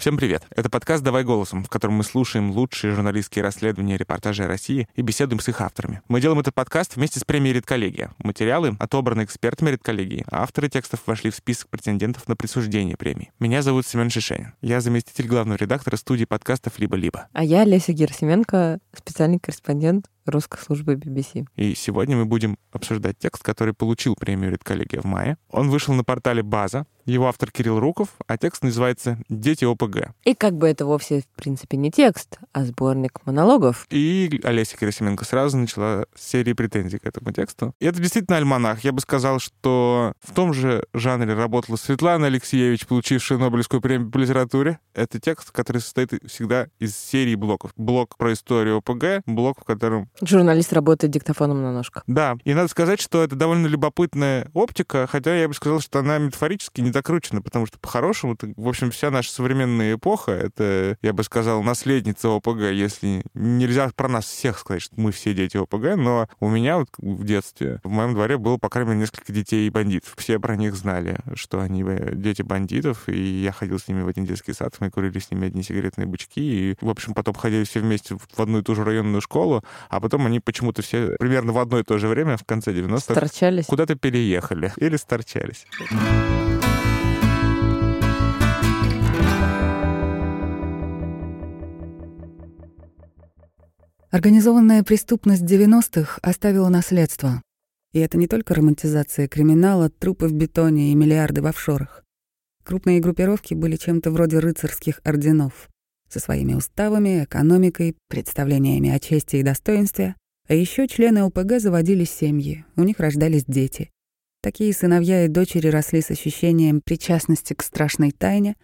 Всем привет. Это подкаст «Давай голосом», в котором мы слушаем лучшие журналистские расследования и репортажи России и беседуем с их авторами. Мы делаем этот подкаст вместе с премией «Редколлегия». Материалы отобраны экспертами «Редколлегии», а авторы текстов вошли в список претендентов на присуждение премии. Меня зовут Семен Шишенин. Я заместитель главного редактора студии подкастов «Либо-либо». А я Леся Герсименко, специальный корреспондент русской службы BBC. И сегодня мы будем обсуждать текст, который получил премию «Редколлегия» в мае. Он вышел на портале «База», его автор Кирилл Руков, а текст называется «Дети ОПГ». И как бы это вовсе, в принципе, не текст, а сборник монологов. И Олеся Керасименко сразу начала серии претензий к этому тексту. И это действительно альманах. Я бы сказал, что в том же жанре работала Светлана Алексеевич, получившая Нобелевскую премию по литературе. Это текст, который состоит всегда из серии блоков. Блок про историю ОПГ, блок, в котором... Журналист работает диктофоном на ножках. Да, и надо сказать, что это довольно любопытная оптика, хотя я бы сказал, что она метафорически не докручена, потому что по-хорошему, в общем, вся наша современная эпоха, это, я бы сказал, наследница ОПГ, если нельзя про нас всех сказать, что мы все дети ОПГ, но у меня вот в детстве, в моем дворе было, по крайней мере, несколько детей и бандитов. Все про них знали, что они дети бандитов, и я ходил с ними в один детский сад, мы курили с ними одни сигаретные бычки, и, в общем, потом ходили все вместе в одну и ту же районную школу, а потом они почему-то все примерно в одно и то же время, в конце 90-х, Сторчались. куда-то переехали или сторчались. Организованная преступность 90-х оставила наследство. И это не только романтизация криминала, трупы в бетоне и миллиарды в офшорах. Крупные группировки были чем-то вроде рыцарских орденов, со своими уставами, экономикой, представлениями о чести и достоинстве. А еще члены ОПГ заводили семьи, у них рождались дети. Такие сыновья и дочери росли с ощущением причастности к страшной тайне,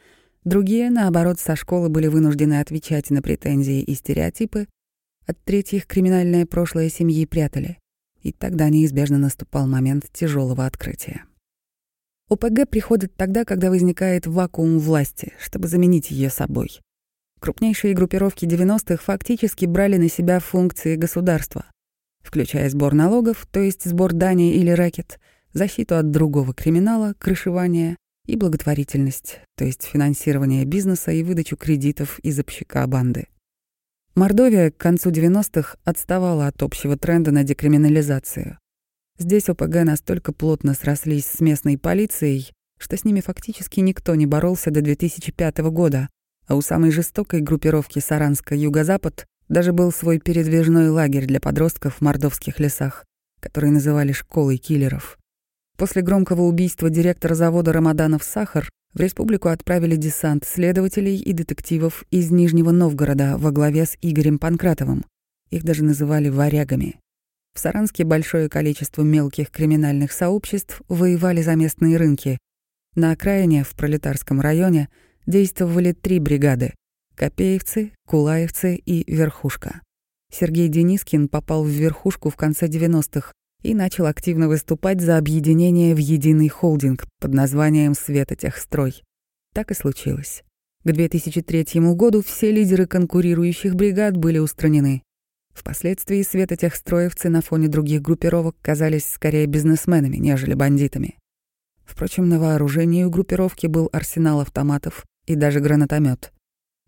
другие, наоборот, со школы были вынуждены отвечать на претензии и стереотипы, от третьих криминальное прошлое семьи прятали, и тогда неизбежно наступал момент тяжелого открытия. ОПГ приходит тогда, когда возникает вакуум власти, чтобы заменить ее собой. Крупнейшие группировки 90-х фактически брали на себя функции государства, включая сбор налогов, то есть сбор дани или рэкет, защиту от другого криминала, крышевание и благотворительность, то есть финансирование бизнеса и выдачу кредитов из общака банды. Мордовия к концу 90-х отставала от общего тренда на декриминализацию. Здесь ОПГ настолько плотно срослись с местной полицией, что с ними фактически никто не боролся до 2005 года, а у самой жестокой группировки Саранска-Юго-Запад даже был свой передвижной лагерь для подростков в мордовских лесах, который называли «школой киллеров». После громкого убийства директора завода «Рамаданов Сахар» В республику отправили десант следователей и детективов из Нижнего Новгорода во главе с Игорем Панкратовым. Их даже называли «варягами». В Саранске большое количество мелких криминальных сообществ воевали за местные рынки. На окраине, в Пролетарском районе, действовали три бригады — Копеевцы, Кулаевцы и Верхушка. Сергей Денискин попал в Верхушку в конце 90-х и начал активно выступать за объединение в единый холдинг под названием «Светотехстрой». Так и случилось. К 2003 году все лидеры конкурирующих бригад были устранены. Впоследствии светотехстроевцы на фоне других группировок казались скорее бизнесменами, нежели бандитами. Впрочем, на вооружении у группировки был арсенал автоматов и даже гранатомет.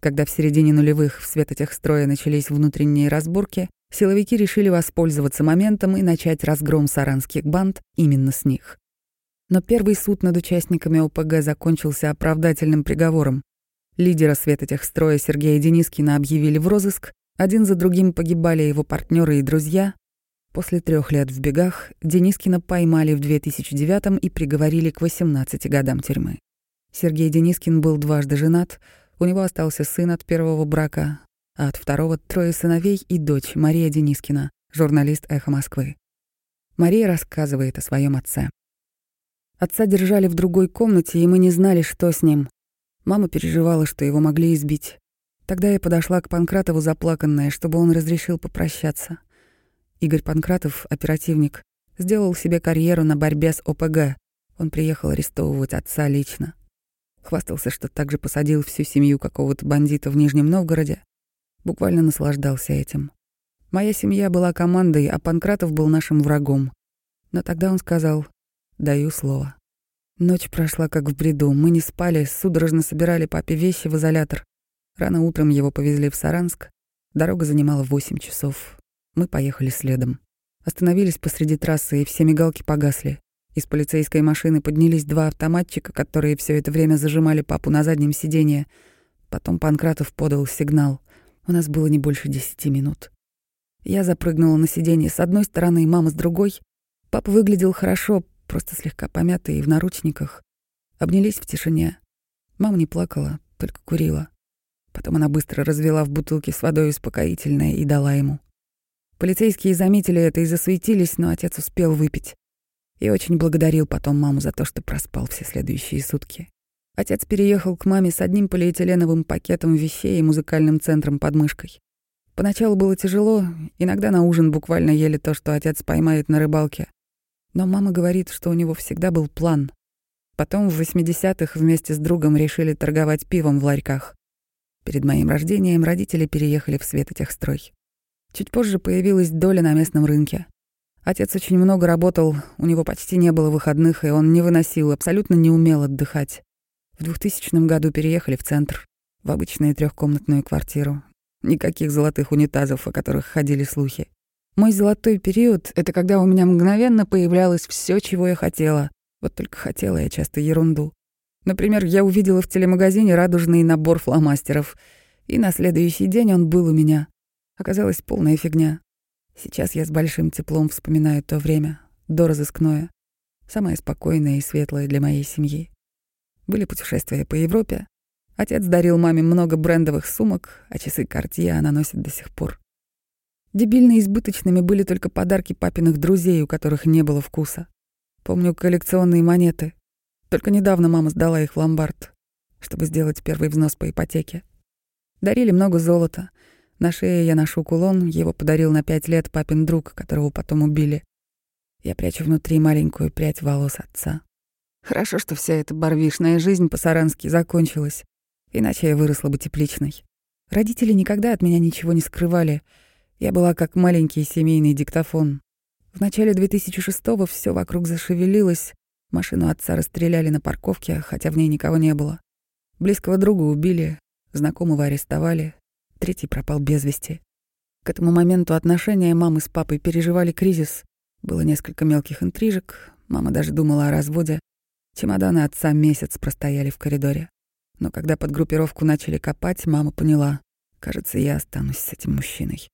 Когда в середине нулевых в светотехстроя начались внутренние разборки, Силовики решили воспользоваться моментом и начать разгром саранских банд именно с них. Но первый суд над участниками ОПГ закончился оправдательным приговором. Лидера светотехстроя Сергея Денискина объявили в розыск, один за другим погибали его партнеры и друзья. После трех лет в бегах Денискина поймали в 2009 и приговорили к 18 годам тюрьмы. Сергей Денискин был дважды женат, у него остался сын от первого брака, а от второго трое сыновей и дочь Мария Денискина, журналист «Эхо Москвы». Мария рассказывает о своем отце. Отца держали в другой комнате, и мы не знали, что с ним. Мама переживала, что его могли избить. Тогда я подошла к Панкратову заплаканная, чтобы он разрешил попрощаться. Игорь Панкратов, оперативник, сделал себе карьеру на борьбе с ОПГ. Он приехал арестовывать отца лично. Хвастался, что также посадил всю семью какого-то бандита в Нижнем Новгороде, Буквально наслаждался этим. Моя семья была командой, а Панкратов был нашим врагом. Но тогда он сказал «даю слово». Ночь прошла как в бреду. Мы не спали, судорожно собирали папе вещи в изолятор. Рано утром его повезли в Саранск. Дорога занимала 8 часов. Мы поехали следом. Остановились посреди трассы, и все мигалки погасли. Из полицейской машины поднялись два автоматчика, которые все это время зажимали папу на заднем сиденье. Потом Панкратов подал сигнал. У нас было не больше десяти минут. Я запрыгнула на сиденье с одной стороны, мама с другой. Папа выглядел хорошо, просто слегка помятый и в наручниках. Обнялись в тишине. Мама не плакала, только курила. Потом она быстро развела в бутылке с водой успокоительное и дала ему. Полицейские заметили это и засуетились, но отец успел выпить. И очень благодарил потом маму за то, что проспал все следующие сутки. Отец переехал к маме с одним полиэтиленовым пакетом вещей и музыкальным центром под мышкой. Поначалу было тяжело, иногда на ужин буквально ели то, что отец поймает на рыбалке. Но мама говорит, что у него всегда был план. Потом в 80-х вместе с другом решили торговать пивом в ларьках. Перед моим рождением родители переехали в Светотехстрой. Чуть позже появилась доля на местном рынке. Отец очень много работал, у него почти не было выходных, и он не выносил, абсолютно не умел отдыхать. В 2000 году переехали в центр, в обычную трехкомнатную квартиру. Никаких золотых унитазов, о которых ходили слухи. Мой золотой период — это когда у меня мгновенно появлялось все, чего я хотела. Вот только хотела я часто ерунду. Например, я увидела в телемагазине радужный набор фломастеров, и на следующий день он был у меня. Оказалась полная фигня. Сейчас я с большим теплом вспоминаю то время, доразыскное, самое спокойное и светлое для моей семьи. Были путешествия по Европе. Отец дарил маме много брендовых сумок, а часы Cartier она носит до сих пор. Дебильно избыточными были только подарки папиных друзей, у которых не было вкуса. Помню коллекционные монеты. Только недавно мама сдала их в ломбард, чтобы сделать первый взнос по ипотеке. Дарили много золота, на шее я ношу кулон, его подарил на пять лет папин друг, которого потом убили. Я прячу внутри маленькую прядь волос отца. Хорошо, что вся эта барвишная жизнь по-сарански закончилась, иначе я выросла бы тепличной. Родители никогда от меня ничего не скрывали. Я была как маленький семейный диктофон. В начале 2006-го всё вокруг зашевелилось. Машину отца расстреляли на парковке, хотя в ней никого не было. Близкого друга убили, знакомого арестовали, третий пропал без вести. К этому моменту отношения мамы с папой переживали кризис. Было несколько мелких интрижек, мама даже думала о разводе. Чемоданы отца месяц простояли в коридоре. Но когда под группировку начали копать, мама поняла, кажется, я останусь с этим мужчиной.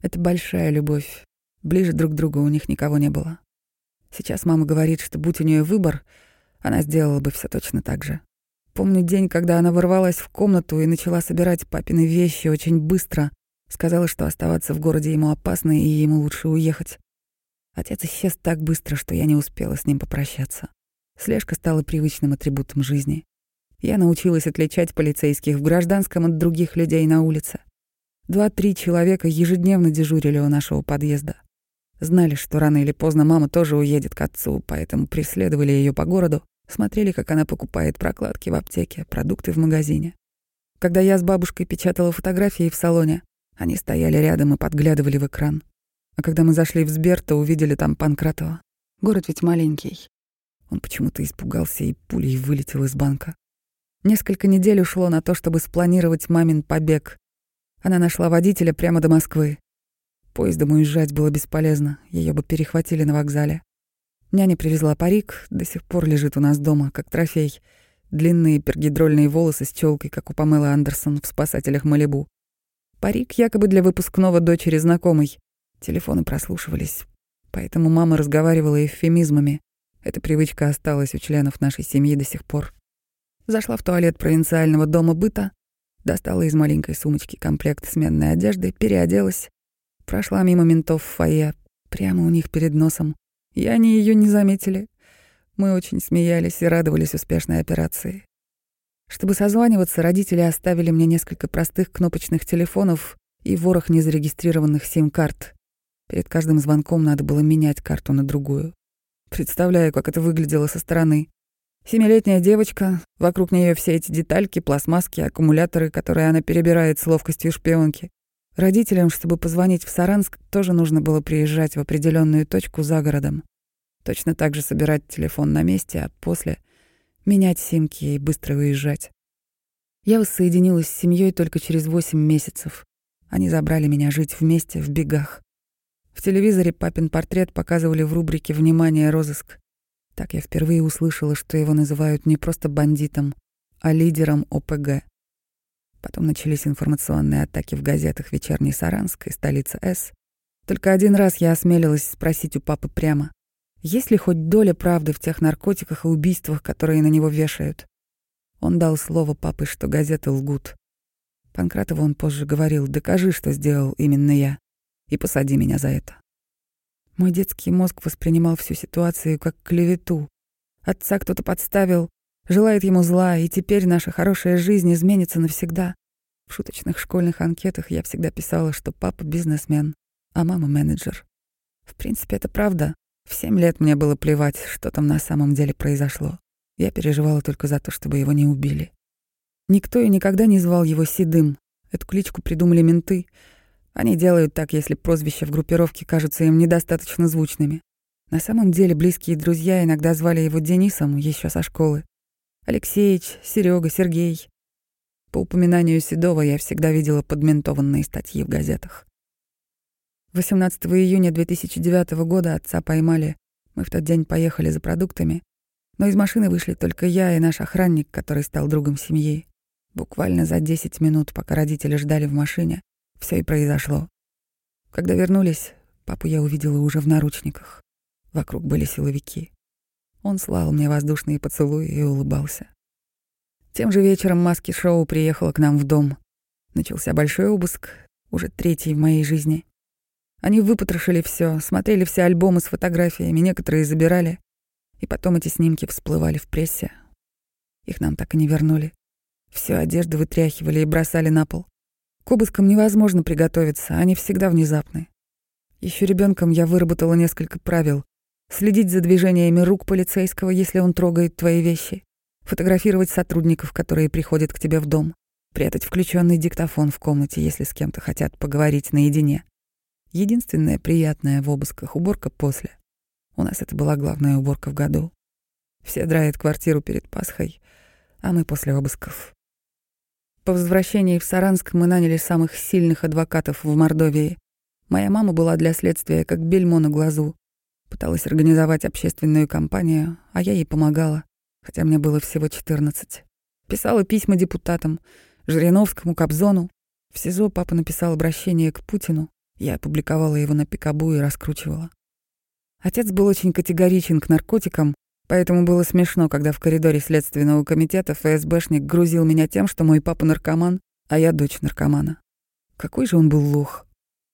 Это большая любовь. Ближе друг к другу у них никого не было. Сейчас мама говорит, что будь у нее выбор, она сделала бы все точно так же. Помню день, когда она ворвалась в комнату и начала собирать папины вещи очень быстро. Сказала, что оставаться в городе ему опасно и ему лучше уехать. Отец исчез так быстро, что я не успела с ним попрощаться. Слежка стала привычным атрибутом жизни. Я научилась отличать полицейских в гражданском от других людей на улице. Два-три человека ежедневно дежурили у нашего подъезда. Знали, что рано или поздно мама тоже уедет к отцу, поэтому преследовали ее по городу Смотрели, как она покупает прокладки в аптеке, продукты в магазине. Когда я с бабушкой печатала фотографии в салоне, они стояли рядом и подглядывали в экран. А когда мы зашли в Сбер, то увидели там Панкратова. Город ведь маленький. Он почему-то испугался и пулей вылетел из банка. Несколько недель ушло на то, чтобы спланировать мамин побег. Она нашла водителя прямо до Москвы. Поездом уезжать было бесполезно, ее бы перехватили на вокзале. Няня привезла парик, до сих пор лежит у нас дома, как трофей. Длинные пергидрольные волосы с челкой, как у Памелы Андерсон в «Спасателях Малибу». Парик якобы для выпускного дочери знакомой. Телефоны прослушивались, поэтому мама разговаривала эвфемизмами. Эта привычка осталась у членов нашей семьи до сих пор. Зашла в туалет провинциального дома быта, достала из маленькой сумочки комплект сменной одежды, переоделась, прошла мимо ментов в фойе, прямо у них перед носом, и они ее не заметили. Мы очень смеялись и радовались успешной операции. Чтобы созваниваться, родители оставили мне несколько простых кнопочных телефонов и ворох незарегистрированных сим-карт. Перед каждым звонком надо было менять карту на другую. Представляю, как это выглядело со стороны. Семилетняя девочка, вокруг нее все эти детальки, пластмасски, аккумуляторы, которые она перебирает с ловкостью шпионки. Родителям, чтобы позвонить в Саранск, тоже нужно было приезжать в определенную точку за городом. Точно так же собирать телефон на месте, а после менять симки и быстро выезжать. Я воссоединилась с семьей только через восемь месяцев. Они забрали меня жить вместе в бегах. В телевизоре папин портрет показывали в рубрике «Внимание, розыск». Так я впервые услышала, что его называют не просто бандитом, а лидером ОПГ. Потом начались информационные атаки в газетах «Вечерний Саранск» и «Столица С». Только один раз я осмелилась спросить у папы прямо, есть ли хоть доля правды в тех наркотиках и убийствах, которые на него вешают. Он дал слово папы, что газеты лгут. Панкратову он позже говорил, докажи, что сделал именно я, и посади меня за это. Мой детский мозг воспринимал всю ситуацию как клевету. Отца кто-то подставил, желает ему зла, и теперь наша хорошая жизнь изменится навсегда. В шуточных школьных анкетах я всегда писала, что папа бизнесмен, а мама менеджер. В принципе, это правда. В семь лет мне было плевать, что там на самом деле произошло. Я переживала только за то, чтобы его не убили. Никто и никогда не звал его Седым. Эту кличку придумали менты — они делают так, если прозвища в группировке кажутся им недостаточно звучными. На самом деле близкие друзья иногда звали его Денисом еще со школы. Алексеич, Серега, Сергей. По упоминанию Седова я всегда видела подментованные статьи в газетах. 18 июня 2009 года отца поймали. Мы в тот день поехали за продуктами, но из машины вышли только я и наш охранник, который стал другом семьи. Буквально за 10 минут, пока родители ждали в машине, все и произошло. Когда вернулись, папу я увидела уже в наручниках. Вокруг были силовики. Он слал мне воздушные поцелуи и улыбался. Тем же вечером маски шоу приехала к нам в дом. Начался большой обыск, уже третий в моей жизни. Они выпотрошили все, смотрели все альбомы с фотографиями, некоторые забирали. И потом эти снимки всплывали в прессе. Их нам так и не вернули. Всю одежду вытряхивали и бросали на пол. К обыскам невозможно приготовиться, они всегда внезапны. Еще ребенком я выработала несколько правил. Следить за движениями рук полицейского, если он трогает твои вещи. Фотографировать сотрудников, которые приходят к тебе в дом. Прятать включенный диктофон в комнате, если с кем-то хотят поговорить наедине. Единственное приятное в обысках — уборка после. У нас это была главная уборка в году. Все драят квартиру перед Пасхой, а мы после обысков. По возвращении в Саранск мы наняли самых сильных адвокатов в Мордовии. Моя мама была для следствия как бельмо на глазу. Пыталась организовать общественную кампанию, а я ей помогала, хотя мне было всего 14. Писала письма депутатам, Жириновскому, Кобзону. В СИЗО папа написал обращение к Путину. Я опубликовала его на Пикабу и раскручивала. Отец был очень категоричен к наркотикам, Поэтому было смешно, когда в коридоре Следственного комитета ФСБшник грузил меня тем, что мой папа наркоман, а я дочь наркомана. Какой же он был лох.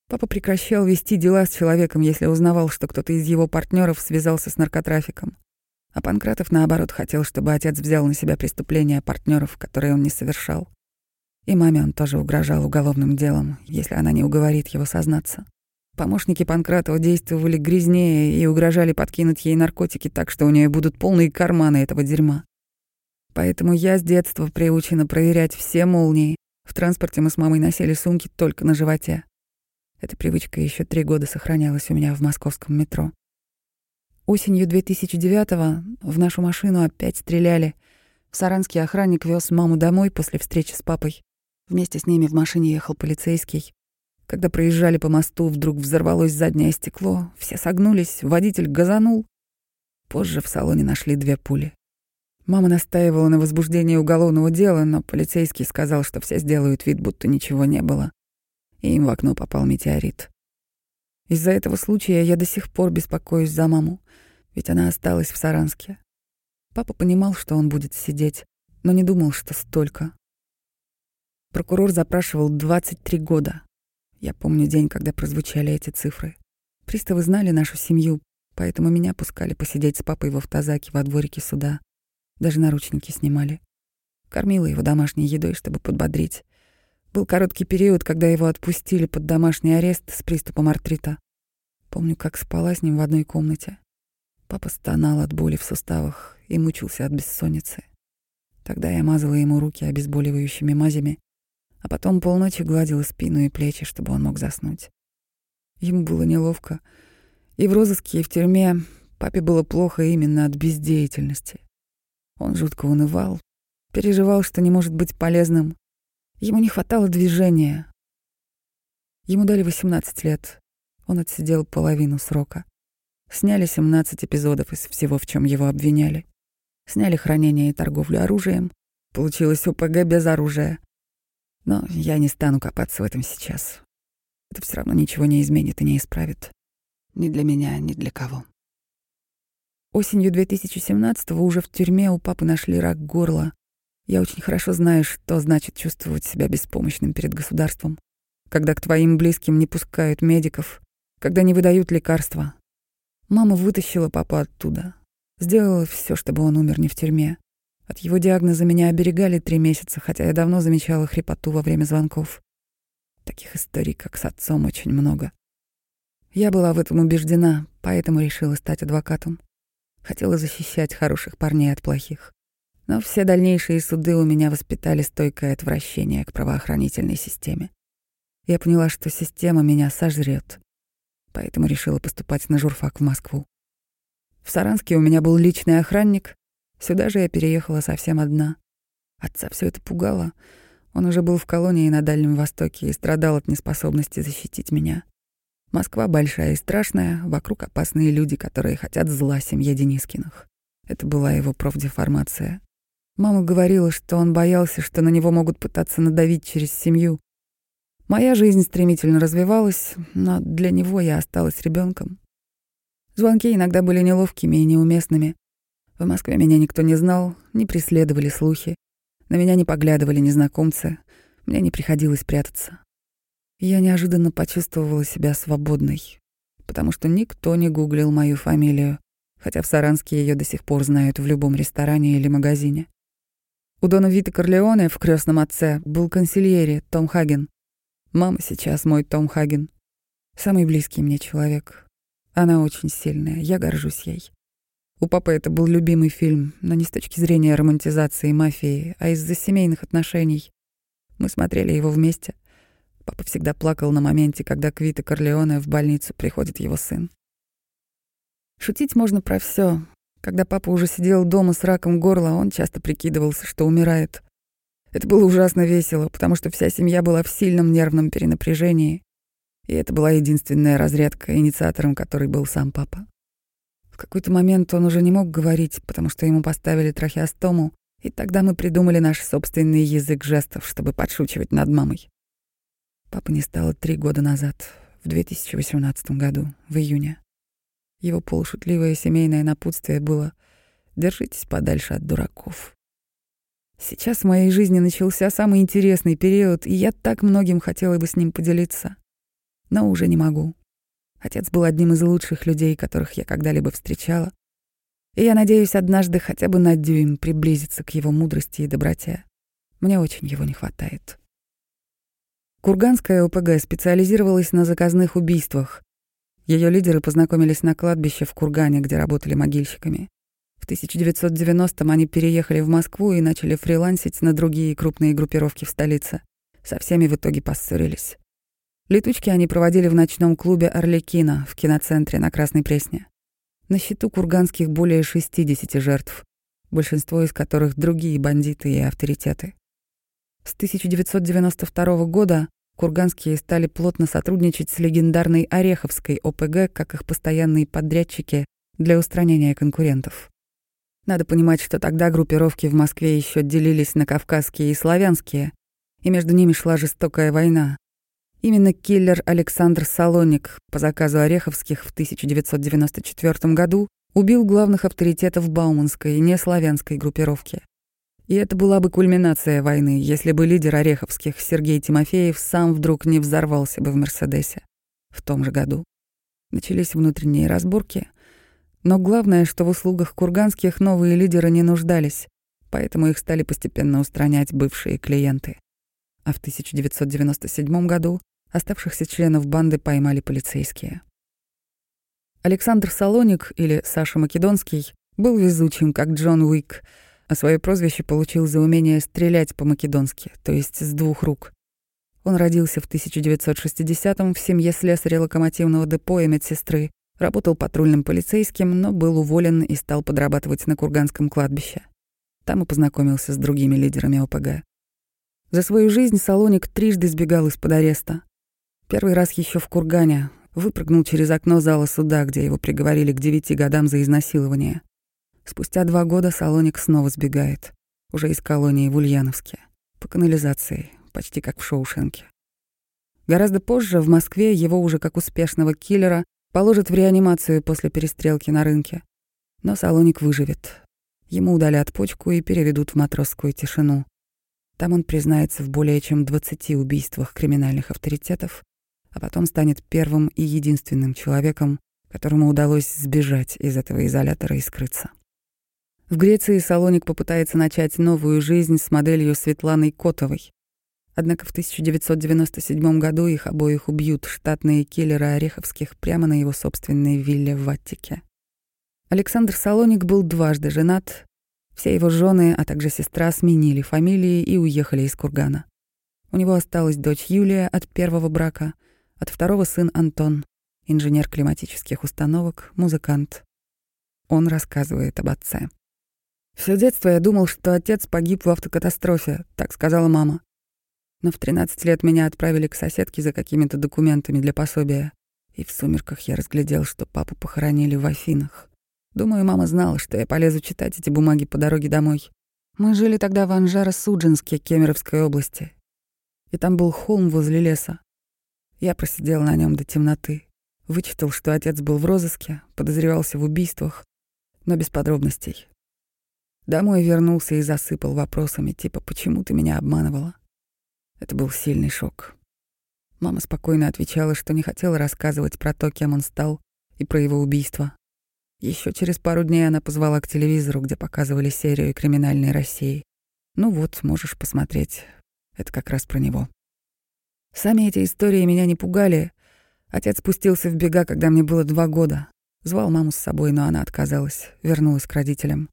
Папа прекращал вести дела с человеком, если узнавал, что кто-то из его партнеров связался с наркотрафиком. А Панкратов, наоборот, хотел, чтобы отец взял на себя преступления партнеров, которые он не совершал. И маме он тоже угрожал уголовным делом, если она не уговорит его сознаться. Помощники Панкратова действовали грязнее и угрожали подкинуть ей наркотики так, что у нее будут полные карманы этого дерьма. Поэтому я с детства приучена проверять все молнии. В транспорте мы с мамой носили сумки только на животе. Эта привычка еще три года сохранялась у меня в московском метро. Осенью 2009-го в нашу машину опять стреляли. В Саранске охранник вез маму домой после встречи с папой. Вместе с ними в машине ехал полицейский. Когда проезжали по мосту, вдруг взорвалось заднее стекло, все согнулись, водитель газанул. Позже в салоне нашли две пули. Мама настаивала на возбуждении уголовного дела, но полицейский сказал, что все сделают вид, будто ничего не было. И им в окно попал метеорит. Из-за этого случая я до сих пор беспокоюсь за маму, ведь она осталась в Саранске. Папа понимал, что он будет сидеть, но не думал, что столько. Прокурор запрашивал 23 года. Я помню день, когда прозвучали эти цифры. Приставы знали нашу семью, поэтому меня пускали посидеть с папой в автозаке во дворике суда. Даже наручники снимали. Кормила его домашней едой, чтобы подбодрить. Был короткий период, когда его отпустили под домашний арест с приступом артрита. Помню, как спала с ним в одной комнате. Папа стонал от боли в суставах и мучился от бессонницы. Тогда я мазала ему руки обезболивающими мазями а потом полночи гладила спину и плечи, чтобы он мог заснуть. Ему было неловко. И в розыске, и в тюрьме папе было плохо именно от бездеятельности. Он жутко унывал, переживал, что не может быть полезным. Ему не хватало движения. Ему дали 18 лет. Он отсидел половину срока. Сняли 17 эпизодов из всего, в чем его обвиняли. Сняли хранение и торговлю оружием. Получилось ОПГ без оружия. Но я не стану копаться в этом сейчас. Это все равно ничего не изменит и не исправит. Ни для меня, ни для кого. Осенью 2017-го уже в тюрьме у папы нашли рак горла. Я очень хорошо знаю, что значит чувствовать себя беспомощным перед государством, когда к твоим близким не пускают медиков, когда не выдают лекарства. Мама вытащила папу оттуда, сделала все, чтобы он умер не в тюрьме. От его диагноза меня оберегали три месяца, хотя я давно замечала хрипоту во время звонков. Таких историй, как с отцом, очень много. Я была в этом убеждена, поэтому решила стать адвокатом. Хотела защищать хороших парней от плохих. Но все дальнейшие суды у меня воспитали стойкое отвращение к правоохранительной системе. Я поняла, что система меня сожрет, поэтому решила поступать на журфак в Москву. В Саранске у меня был личный охранник, сюда же я переехала совсем одна. Отца все это пугало. Он уже был в колонии на Дальнем Востоке и страдал от неспособности защитить меня. Москва большая и страшная, вокруг опасные люди, которые хотят зла семье Денискиных. Это была его профдеформация. Мама говорила, что он боялся, что на него могут пытаться надавить через семью. Моя жизнь стремительно развивалась, но для него я осталась ребенком. Звонки иногда были неловкими и неуместными. В Москве меня никто не знал, не преследовали слухи. На меня не поглядывали незнакомцы. Мне не приходилось прятаться. Я неожиданно почувствовала себя свободной, потому что никто не гуглил мою фамилию, хотя в Саранске ее до сих пор знают в любом ресторане или магазине. У Дона Вита Корлеоне в крестном отце был консильери Том Хаген. Мама сейчас мой Том Хаген. Самый близкий мне человек. Она очень сильная, я горжусь ей. У папы это был любимый фильм, но не с точки зрения романтизации мафии, а из-за семейных отношений. Мы смотрели его вместе — Папа всегда плакал на моменте, когда к Вита Корлеоне в больницу приходит его сын. Шутить можно про все. Когда папа уже сидел дома с раком горла, он часто прикидывался, что умирает. Это было ужасно весело, потому что вся семья была в сильном нервном перенапряжении. И это была единственная разрядка, инициатором которой был сам папа. Какой-то момент он уже не мог говорить, потому что ему поставили трахеостому, и тогда мы придумали наш собственный язык жестов, чтобы подшучивать над мамой. Папа не стало три года назад, в 2018 году, в июне. Его полушутливое семейное напутствие было «Держитесь подальше от дураков». Сейчас в моей жизни начался самый интересный период, и я так многим хотела бы с ним поделиться. Но уже не могу. Отец был одним из лучших людей, которых я когда-либо встречала. И я надеюсь однажды хотя бы на дюйм приблизиться к его мудрости и доброте. Мне очень его не хватает. Курганская ОПГ специализировалась на заказных убийствах. Ее лидеры познакомились на кладбище в Кургане, где работали могильщиками. В 1990-м они переехали в Москву и начали фрилансить на другие крупные группировки в столице. Со всеми в итоге поссорились. Летучки они проводили в ночном клубе «Орликино» в киноцентре на Красной Пресне. На счету курганских более 60 жертв, большинство из которых другие бандиты и авторитеты. С 1992 года курганские стали плотно сотрудничать с легендарной Ореховской ОПГ как их постоянные подрядчики для устранения конкурентов. Надо понимать, что тогда группировки в Москве еще делились на кавказские и славянские, и между ними шла жестокая война. Именно киллер Александр Салоник по заказу Ореховских в 1994 году убил главных авторитетов Бауманской и неславянской группировки. И это была бы кульминация войны, если бы лидер Ореховских Сергей Тимофеев сам вдруг не взорвался бы в «Мерседесе» в том же году. Начались внутренние разборки, но главное, что в услугах курганских новые лидеры не нуждались, поэтому их стали постепенно устранять бывшие клиенты. А в 1997 году оставшихся членов банды поймали полицейские. Александр Салоник, или Саша Македонский, был везучим, как Джон Уик — а свое прозвище получил за умение стрелять по-македонски, то есть с двух рук. Он родился в 1960-м в семье слесаря локомотивного депо и медсестры, работал патрульным полицейским, но был уволен и стал подрабатывать на Курганском кладбище. Там и познакомился с другими лидерами ОПГ. За свою жизнь Салоник трижды сбегал из-под ареста. Первый раз еще в Кургане, выпрыгнул через окно зала суда, где его приговорили к девяти годам за изнасилование. Спустя два года Салоник снова сбегает, уже из колонии в Ульяновске, по канализации, почти как в Шоушенке. Гораздо позже в Москве его уже как успешного киллера положат в реанимацию после перестрелки на рынке. Но Салоник выживет. Ему удалят почку и переведут в матросскую тишину. Там он признается в более чем 20 убийствах криминальных авторитетов, а потом станет первым и единственным человеком, которому удалось сбежать из этого изолятора и скрыться. В Греции Салоник попытается начать новую жизнь с моделью Светланой Котовой. Однако в 1997 году их обоих убьют штатные киллеры Ореховских прямо на его собственной вилле в Ваттике. Александр Салоник был дважды женат. Все его жены, а также сестра сменили фамилии и уехали из Кургана. У него осталась дочь Юлия от первого брака, от второго сын Антон, инженер климатических установок, музыкант. Он рассказывает об отце. Все детство я думал, что отец погиб в автокатастрофе, так сказала мама. Но в 13 лет меня отправили к соседке за какими-то документами для пособия. И в сумерках я разглядел, что папу похоронили в Афинах. Думаю, мама знала, что я полезу читать эти бумаги по дороге домой. Мы жили тогда в Анжаро-Суджинске, Кемеровской области. И там был холм возле леса. Я просидел на нем до темноты. Вычитал, что отец был в розыске, подозревался в убийствах, но без подробностей. Домой вернулся и засыпал вопросами, типа «почему ты меня обманывала?». Это был сильный шок. Мама спокойно отвечала, что не хотела рассказывать про то, кем он стал, и про его убийство. Еще через пару дней она позвала к телевизору, где показывали серию «Криминальной России». Ну вот, можешь посмотреть. Это как раз про него. Сами эти истории меня не пугали. Отец спустился в бега, когда мне было два года. Звал маму с собой, но она отказалась, вернулась к родителям.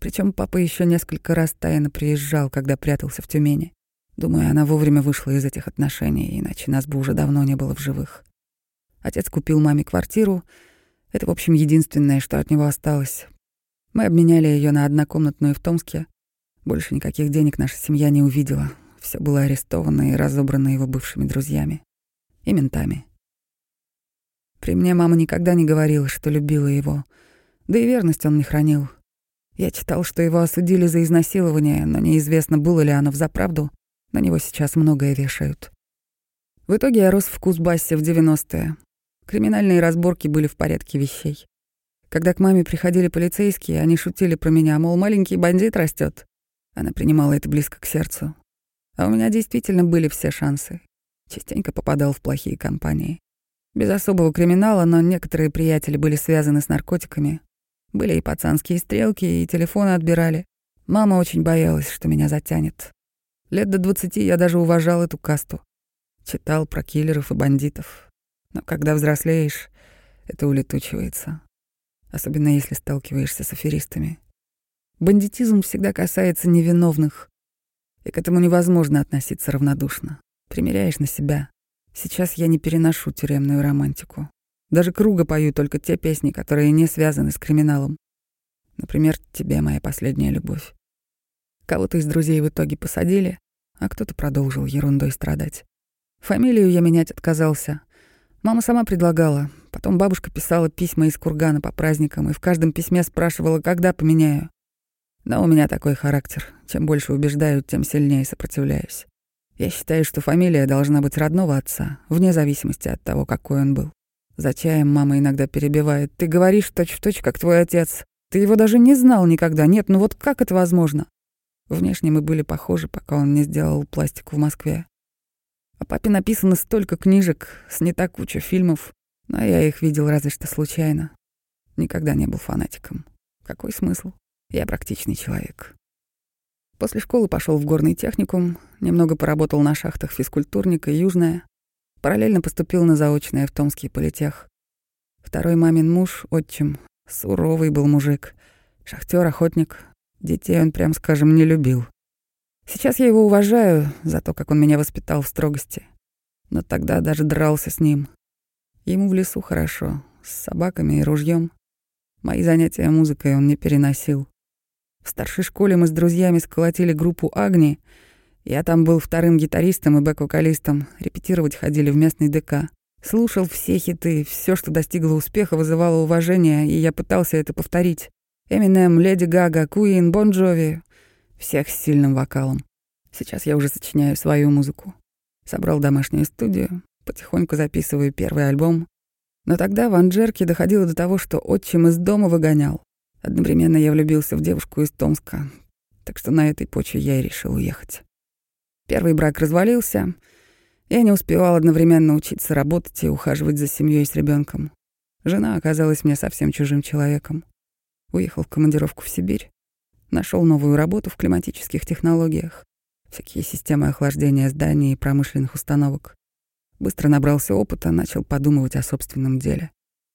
Причем папа еще несколько раз тайно приезжал, когда прятался в Тюмени. Думаю, она вовремя вышла из этих отношений, иначе нас бы уже давно не было в живых. Отец купил маме квартиру — это, в общем, единственное, что от него осталось. Мы обменяли ее на однокомнатную в Томске. Больше никаких денег наша семья не увидела. Все было арестовано и разобрано его бывшими друзьями. И ментами. При мне мама никогда не говорила, что любила его. Да и верность он не хранил. Я читал, что его осудили за изнасилование, но неизвестно, было ли оно взаправду. На него сейчас многое вешают. В итоге я рос в Кузбассе в 90-е. Криминальные разборки были в порядке вещей. Когда к маме приходили полицейские, они шутили про меня, мол, маленький бандит растет. Она принимала это близко к сердцу. А у меня действительно были все шансы. Частенько попадал в плохие компании. Без особого криминала, но некоторые приятели были связаны с наркотиками. Были и пацанские стрелки, и телефоны отбирали. Мама очень боялась, что меня затянет. Лет до двадцати я даже уважал эту касту. Читал про киллеров и бандитов, но когда взрослеешь, это улетучивается. Особенно если сталкиваешься с аферистами. Бандитизм всегда касается невиновных. И к этому невозможно относиться равнодушно. Примеряешь на себя. Сейчас я не переношу тюремную романтику. Даже круга пою только те песни, которые не связаны с криминалом. Например, «Тебе моя последняя любовь». Кого-то из друзей в итоге посадили, а кто-то продолжил ерундой страдать. Фамилию я менять отказался. Мама сама предлагала. Потом бабушка писала письма из кургана по праздникам и в каждом письме спрашивала, когда поменяю. Но у меня такой характер. Чем больше убеждают, тем сильнее сопротивляюсь. Я считаю, что фамилия должна быть родного отца, вне зависимости от того, какой он был. За чаем мама иногда перебивает. «Ты говоришь точь-в-точь, точь, как твой отец. Ты его даже не знал никогда. Нет, ну вот как это возможно?» Внешне мы были похожи, пока он не сделал пластику в Москве. О папе написано столько книжек, снята куча фильмов, но я их видел разве что случайно. Никогда не был фанатиком. Какой смысл? Я практичный человек. После школы пошел в горный техникум, немного поработал на шахтах физкультурника Южная, параллельно поступил на заочное в Томский политех. Второй мамин муж, отчим, суровый был мужик, шахтер, охотник. Детей он, прям скажем, не любил. Сейчас я его уважаю за то, как он меня воспитал в строгости. Но тогда даже дрался с ним. Ему в лесу хорошо, с собаками и ружьем. Мои занятия музыкой он не переносил. В старшей школе мы с друзьями сколотили группу «Агни». Я там был вторым гитаристом и бэк-вокалистом. Репетировать ходили в местный ДК. Слушал все хиты, все, что достигло успеха, вызывало уважение, и я пытался это повторить. Эминем, Леди Гага, Куин, Бон Джови. Всех с сильным вокалом. Сейчас я уже сочиняю свою музыку. Собрал домашнюю студию, потихоньку записываю первый альбом. Но тогда в Анджерке доходило до того, что отчим из дома выгонял. Одновременно я влюбился в девушку из Томска, так что на этой почве я и решил уехать. Первый брак развалился — я не успевал одновременно учиться работать и ухаживать за семьей с ребенком. Жена оказалась мне совсем чужим человеком. Уехал в командировку в Сибирь. Нашел новую работу в климатических технологиях. Всякие системы охлаждения зданий и промышленных установок. Быстро набрался опыта, начал подумывать о собственном деле.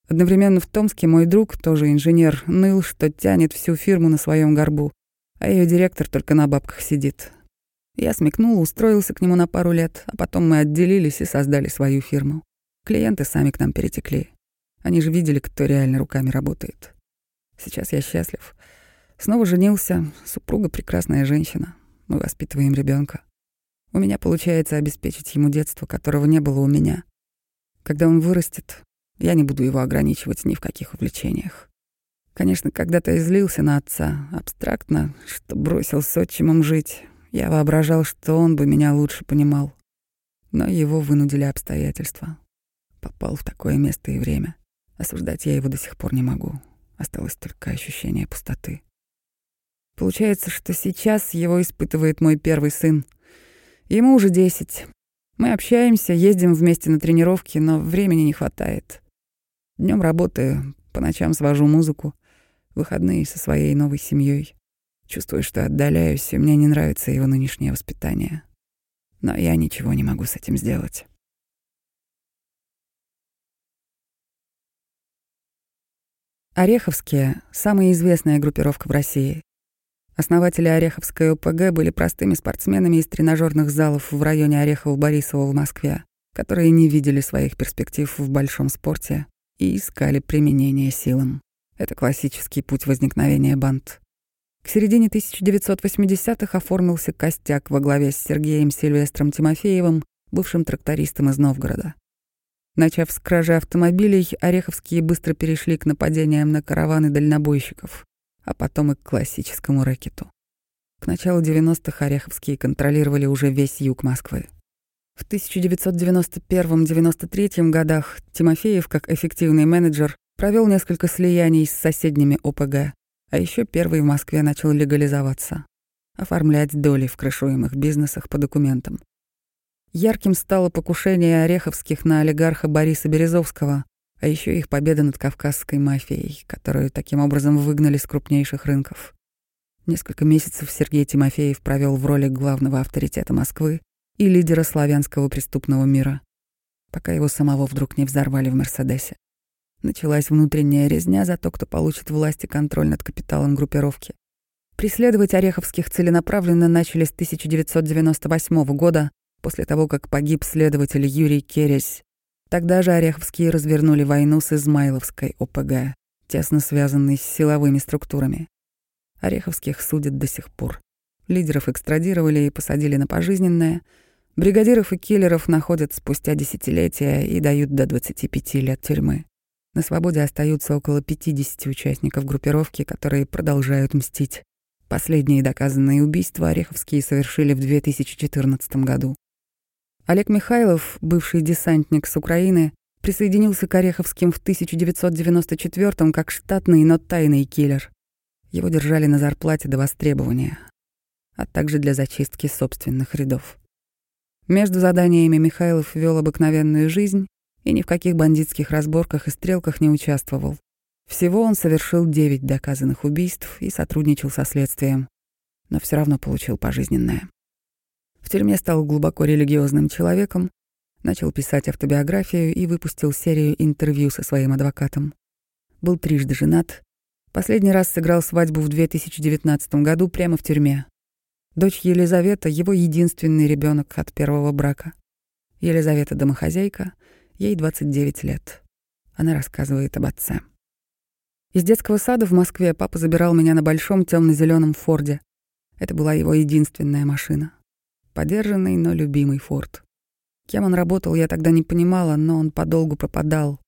Одновременно в Томске мой друг, тоже инженер, ныл, что тянет всю фирму на своем горбу, а ее директор только на бабках сидит, я смекнул, устроился к нему на пару лет, а потом мы отделились и создали свою фирму. Клиенты сами к нам перетекли. Они же видели, кто реально руками работает. Сейчас я счастлив. Снова женился, супруга прекрасная женщина. Мы воспитываем ребенка. У меня получается обеспечить ему детство, которого не было у меня. Когда он вырастет, я не буду его ограничивать ни в каких увлечениях. Конечно, когда-то я злился на отца, абстрактно, что бросил с отчимом жить, я воображал, что он бы меня лучше понимал. Но его вынудили обстоятельства. Попал в такое место и время. Осуждать я его до сих пор не могу. Осталось только ощущение пустоты. Получается, что сейчас его испытывает мой первый сын. Ему уже десять. Мы общаемся, ездим вместе на тренировки, но времени не хватает. Днем работаю, по ночам свожу музыку, выходные со своей новой семьей. Чувствую, что отдаляюсь, и мне не нравится его нынешнее воспитание. Но я ничего не могу с этим сделать. Ореховские — самая известная группировка в России. Основатели Ореховской ОПГ были простыми спортсменами из тренажерных залов в районе Орехово-Борисово в Москве, которые не видели своих перспектив в большом спорте и искали применение силам. Это классический путь возникновения банд. К середине 1980-х оформился костяк во главе с Сергеем Сильвестром Тимофеевым, бывшим трактористом из Новгорода. Начав с кражи автомобилей, Ореховские быстро перешли к нападениям на караваны дальнобойщиков, а потом и к классическому рэкету. К началу 90-х Ореховские контролировали уже весь юг Москвы. В 1991-93 годах Тимофеев, как эффективный менеджер, провел несколько слияний с соседними ОПГ, а еще первый в Москве начал легализоваться, оформлять доли в крышуемых бизнесах по документам. Ярким стало покушение Ореховских на олигарха Бориса Березовского, а еще их победа над кавказской мафией, которую таким образом выгнали с крупнейших рынков. Несколько месяцев Сергей Тимофеев провел в роли главного авторитета Москвы и лидера славянского преступного мира, пока его самого вдруг не взорвали в «Мерседесе». Началась внутренняя резня за то, кто получит власть и контроль над капиталом группировки. Преследовать Ореховских целенаправленно начали с 1998 года, после того, как погиб следователь Юрий Кересь. Тогда же Ореховские развернули войну с Измайловской ОПГ, тесно связанной с силовыми структурами. Ореховских судят до сих пор. Лидеров экстрадировали и посадили на пожизненное. Бригадиров и киллеров находят спустя десятилетия и дают до 25 лет тюрьмы. На свободе остаются около 50 участников группировки, которые продолжают мстить. Последние доказанные убийства Ореховские совершили в 2014 году. Олег Михайлов, бывший десантник с Украины, присоединился к Ореховским в 1994 как штатный, но тайный киллер. Его держали на зарплате до востребования, а также для зачистки собственных рядов. Между заданиями Михайлов вел обыкновенную жизнь и ни в каких бандитских разборках и стрелках не участвовал. Всего он совершил девять доказанных убийств и сотрудничал со следствием, но все равно получил пожизненное. В тюрьме стал глубоко религиозным человеком, начал писать автобиографию и выпустил серию интервью со своим адвокатом. Был трижды женат. Последний раз сыграл свадьбу в 2019 году прямо в тюрьме. Дочь Елизавета — его единственный ребенок от первого брака. Елизавета — домохозяйка — Ей 29 лет. Она рассказывает об отце. Из детского сада в Москве папа забирал меня на большом темно-зеленом Форде. Это была его единственная машина. Подержанный, но любимый Форд. Кем он работал, я тогда не понимала, но он подолгу пропадал.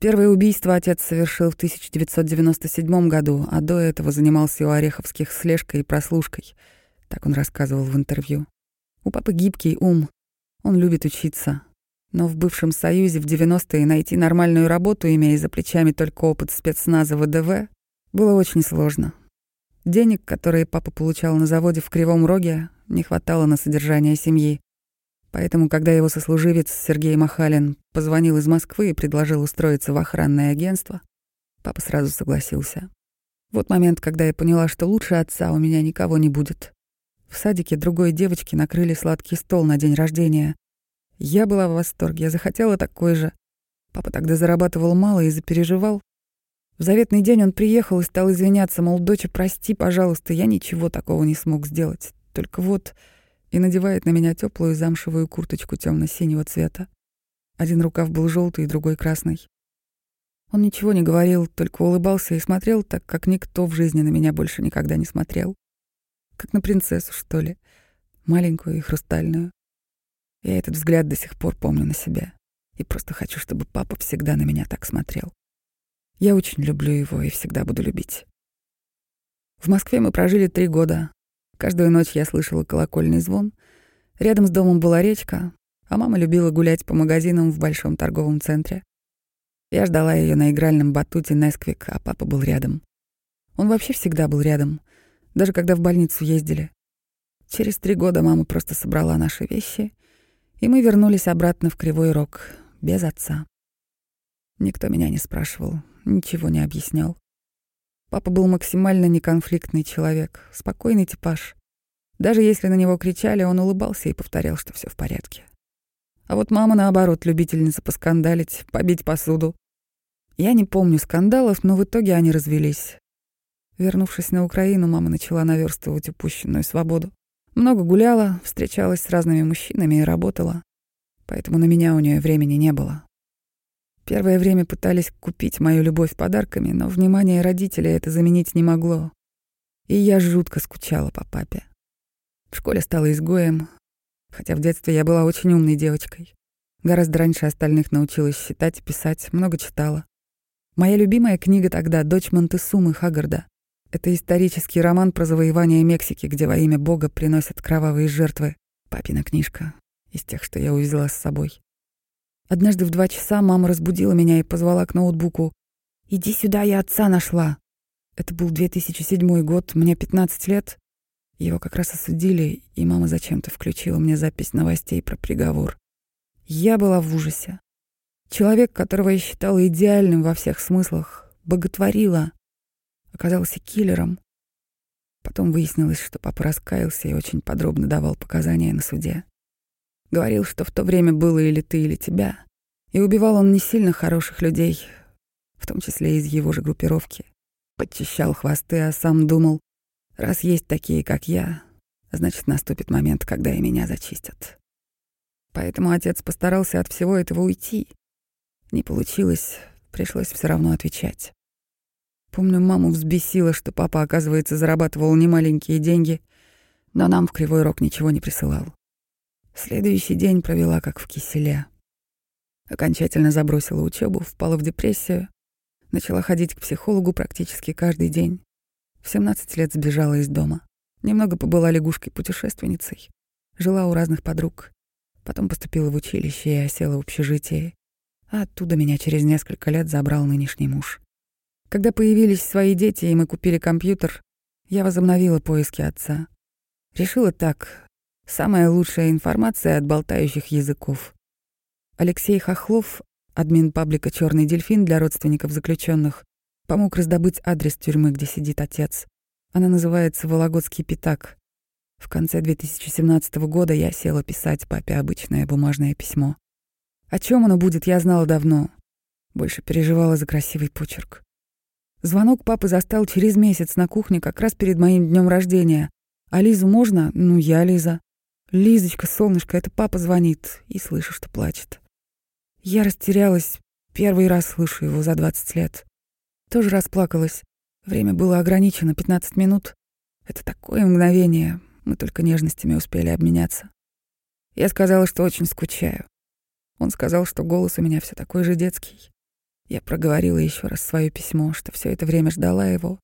Первое убийство отец совершил в 1997 году, а до этого занимался у Ореховских слежкой и прослушкой. Так он рассказывал в интервью. У папы гибкий ум. Он любит учиться. Но в бывшем Союзе в 90-е найти нормальную работу, имея за плечами только опыт спецназа ВДВ, было очень сложно. Денег, которые папа получал на заводе в Кривом Роге, не хватало на содержание семьи. Поэтому, когда его сослуживец Сергей Махалин позвонил из Москвы и предложил устроиться в охранное агентство, папа сразу согласился. Вот момент, когда я поняла, что лучше отца у меня никого не будет. В садике другой девочки накрыли сладкий стол на день рождения. Я была в восторге, я захотела такой же. Папа тогда зарабатывал мало и запереживал. В заветный день он приехал и стал извиняться, мол, доча, прости, пожалуйста, я ничего такого не смог сделать. Только вот и надевает на меня теплую замшевую курточку темно-синего цвета. Один рукав был желтый, другой красный. Он ничего не говорил, только улыбался и смотрел так, как никто в жизни на меня больше никогда не смотрел. Как на принцессу, что ли, маленькую и хрустальную. Я этот взгляд до сих пор помню на себя. И просто хочу, чтобы папа всегда на меня так смотрел. Я очень люблю его и всегда буду любить. В Москве мы прожили три года, Каждую ночь я слышала колокольный звон. Рядом с домом была речка, а мама любила гулять по магазинам в большом торговом центре. Я ждала ее на игральном батуте Несквик, а папа был рядом. Он вообще всегда был рядом, даже когда в больницу ездили. Через три года мама просто собрала наши вещи, и мы вернулись обратно в Кривой Рог, без отца. Никто меня не спрашивал, ничего не объяснял. Папа был максимально неконфликтный человек, спокойный типаж. Даже если на него кричали, он улыбался и повторял, что все в порядке. А вот мама, наоборот, любительница поскандалить, побить посуду. Я не помню скандалов, но в итоге они развелись. Вернувшись на Украину, мама начала наверстывать упущенную свободу. Много гуляла, встречалась с разными мужчинами и работала. Поэтому на меня у нее времени не было. Первое время пытались купить мою любовь подарками, но внимание родителей это заменить не могло. И я жутко скучала по папе. В школе стала изгоем, хотя в детстве я была очень умной девочкой. Гораздо раньше остальных научилась считать и писать, много читала. Моя любимая книга тогда «Дочь Монтесумы» Хаггарда. Это исторический роман про завоевание Мексики, где во имя Бога приносят кровавые жертвы. Папина книжка из тех, что я увезла с собой. Однажды в два часа мама разбудила меня и позвала к ноутбуку. «Иди сюда, я отца нашла». Это был 2007 год, мне 15 лет. Его как раз осудили, и мама зачем-то включила мне запись новостей про приговор. Я была в ужасе. Человек, которого я считала идеальным во всех смыслах, боготворила, оказался киллером. Потом выяснилось, что папа раскаялся и очень подробно давал показания на суде. Говорил, что в то время было или ты, или тебя. И убивал он не сильно хороших людей, в том числе из его же группировки. Подчищал хвосты, а сам думал, раз есть такие, как я, значит, наступит момент, когда и меня зачистят. Поэтому отец постарался от всего этого уйти. Не получилось, пришлось все равно отвечать. Помню, маму взбесило, что папа, оказывается, зарабатывал немаленькие деньги, но нам в Кривой Рог ничего не присылал. Следующий день провела как в киселе. Окончательно забросила учебу, впала в депрессию, начала ходить к психологу практически каждый день. В 17 лет сбежала из дома. Немного побыла лягушкой-путешественницей. Жила у разных подруг. Потом поступила в училище и осела в общежитии. А оттуда меня через несколько лет забрал нынешний муж. Когда появились свои дети и мы купили компьютер, я возобновила поиски отца. Решила так, Самая лучшая информация от болтающих языков. Алексей Хохлов, админ паблика «Черный дельфин» для родственников заключенных, помог раздобыть адрес тюрьмы, где сидит отец. Она называется «Вологодский пятак». В конце 2017 года я села писать папе обычное бумажное письмо. О чем оно будет, я знала давно. Больше переживала за красивый почерк. Звонок папы застал через месяц на кухне как раз перед моим днем рождения. А Лизу можно? Ну, я Лиза. «Лизочка, солнышко, это папа звонит», и слышу, что плачет. Я растерялась, первый раз слышу его за 20 лет. Тоже расплакалась. Время было ограничено, 15 минут. Это такое мгновение, мы только нежностями успели обменяться. Я сказала, что очень скучаю. Он сказал, что голос у меня все такой же детский. Я проговорила еще раз свое письмо, что все это время ждала его,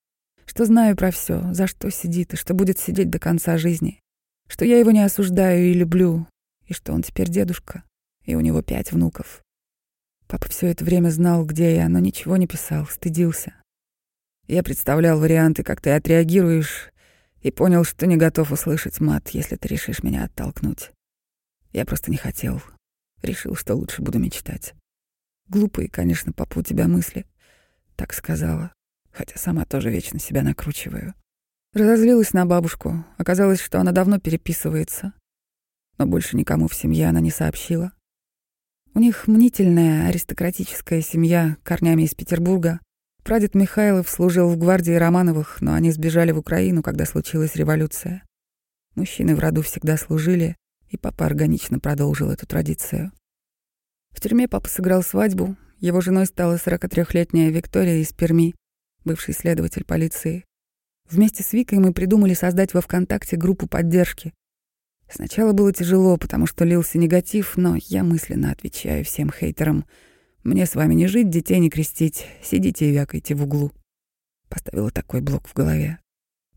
что знаю про все, за что сидит и что будет сидеть до конца жизни, что я его не осуждаю и люблю, и что он теперь дедушка, и у него пять внуков. Папа все это время знал, где я, но ничего не писал, стыдился. Я представлял варианты, как ты отреагируешь, и понял, что не готов услышать мат, если ты решишь меня оттолкнуть. Я просто не хотел. Решил, что лучше буду мечтать. Глупые, конечно, папа, у тебя мысли. Так сказала, хотя сама тоже вечно себя накручиваю. Разозлилась на бабушку. Оказалось, что она давно переписывается. Но больше никому в семье она не сообщила. У них мнительная аристократическая семья, корнями из Петербурга. Прадед Михайлов служил в гвардии Романовых, но они сбежали в Украину, когда случилась революция. Мужчины в роду всегда служили, и папа органично продолжил эту традицию. В тюрьме папа сыграл свадьбу, его женой стала 43-летняя Виктория из Перми, бывший следователь полиции. Вместе с Викой мы придумали создать во ВКонтакте группу поддержки, Сначала было тяжело, потому что лился негатив, но я мысленно отвечаю всем хейтерам. Мне с вами не жить, детей не крестить, сидите и вякайте в углу. Поставила такой блок в голове.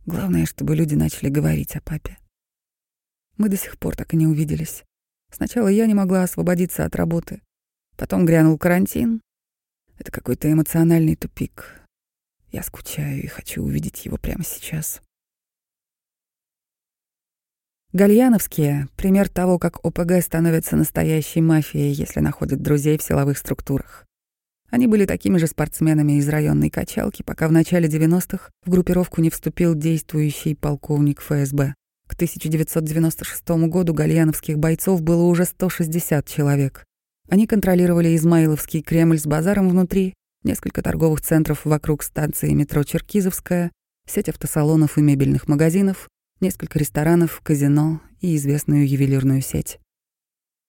Главное, чтобы люди начали говорить о папе. Мы до сих пор так и не увиделись. Сначала я не могла освободиться от работы. Потом грянул карантин. Это какой-то эмоциональный тупик. Я скучаю и хочу увидеть его прямо сейчас. Гальяновские — пример того, как ОПГ становится настоящей мафией, если находят друзей в силовых структурах. Они были такими же спортсменами из районной качалки, пока в начале 90-х в группировку не вступил действующий полковник ФСБ. К 1996 году гальяновских бойцов было уже 160 человек. Они контролировали Измаиловский Кремль с базаром внутри, несколько торговых центров вокруг станции метро Черкизовская, сеть автосалонов и мебельных магазинов, несколько ресторанов, казино и известную ювелирную сеть.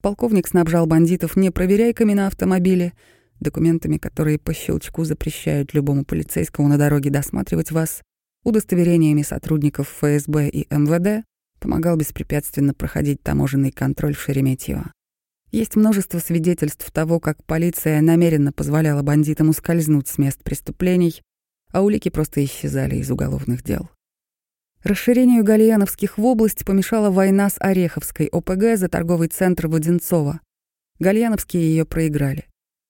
Полковник снабжал бандитов не проверяйками на автомобиле, документами, которые по щелчку запрещают любому полицейскому на дороге досматривать вас, удостоверениями сотрудников ФСБ и МВД, помогал беспрепятственно проходить таможенный контроль в Шереметьево. Есть множество свидетельств того, как полиция намеренно позволяла бандитам ускользнуть с мест преступлений, а улики просто исчезали из уголовных дел. Расширению Гальяновских в область помешала война с Ореховской ОПГ за торговый центр Воденцова. Гальяновские ее проиграли.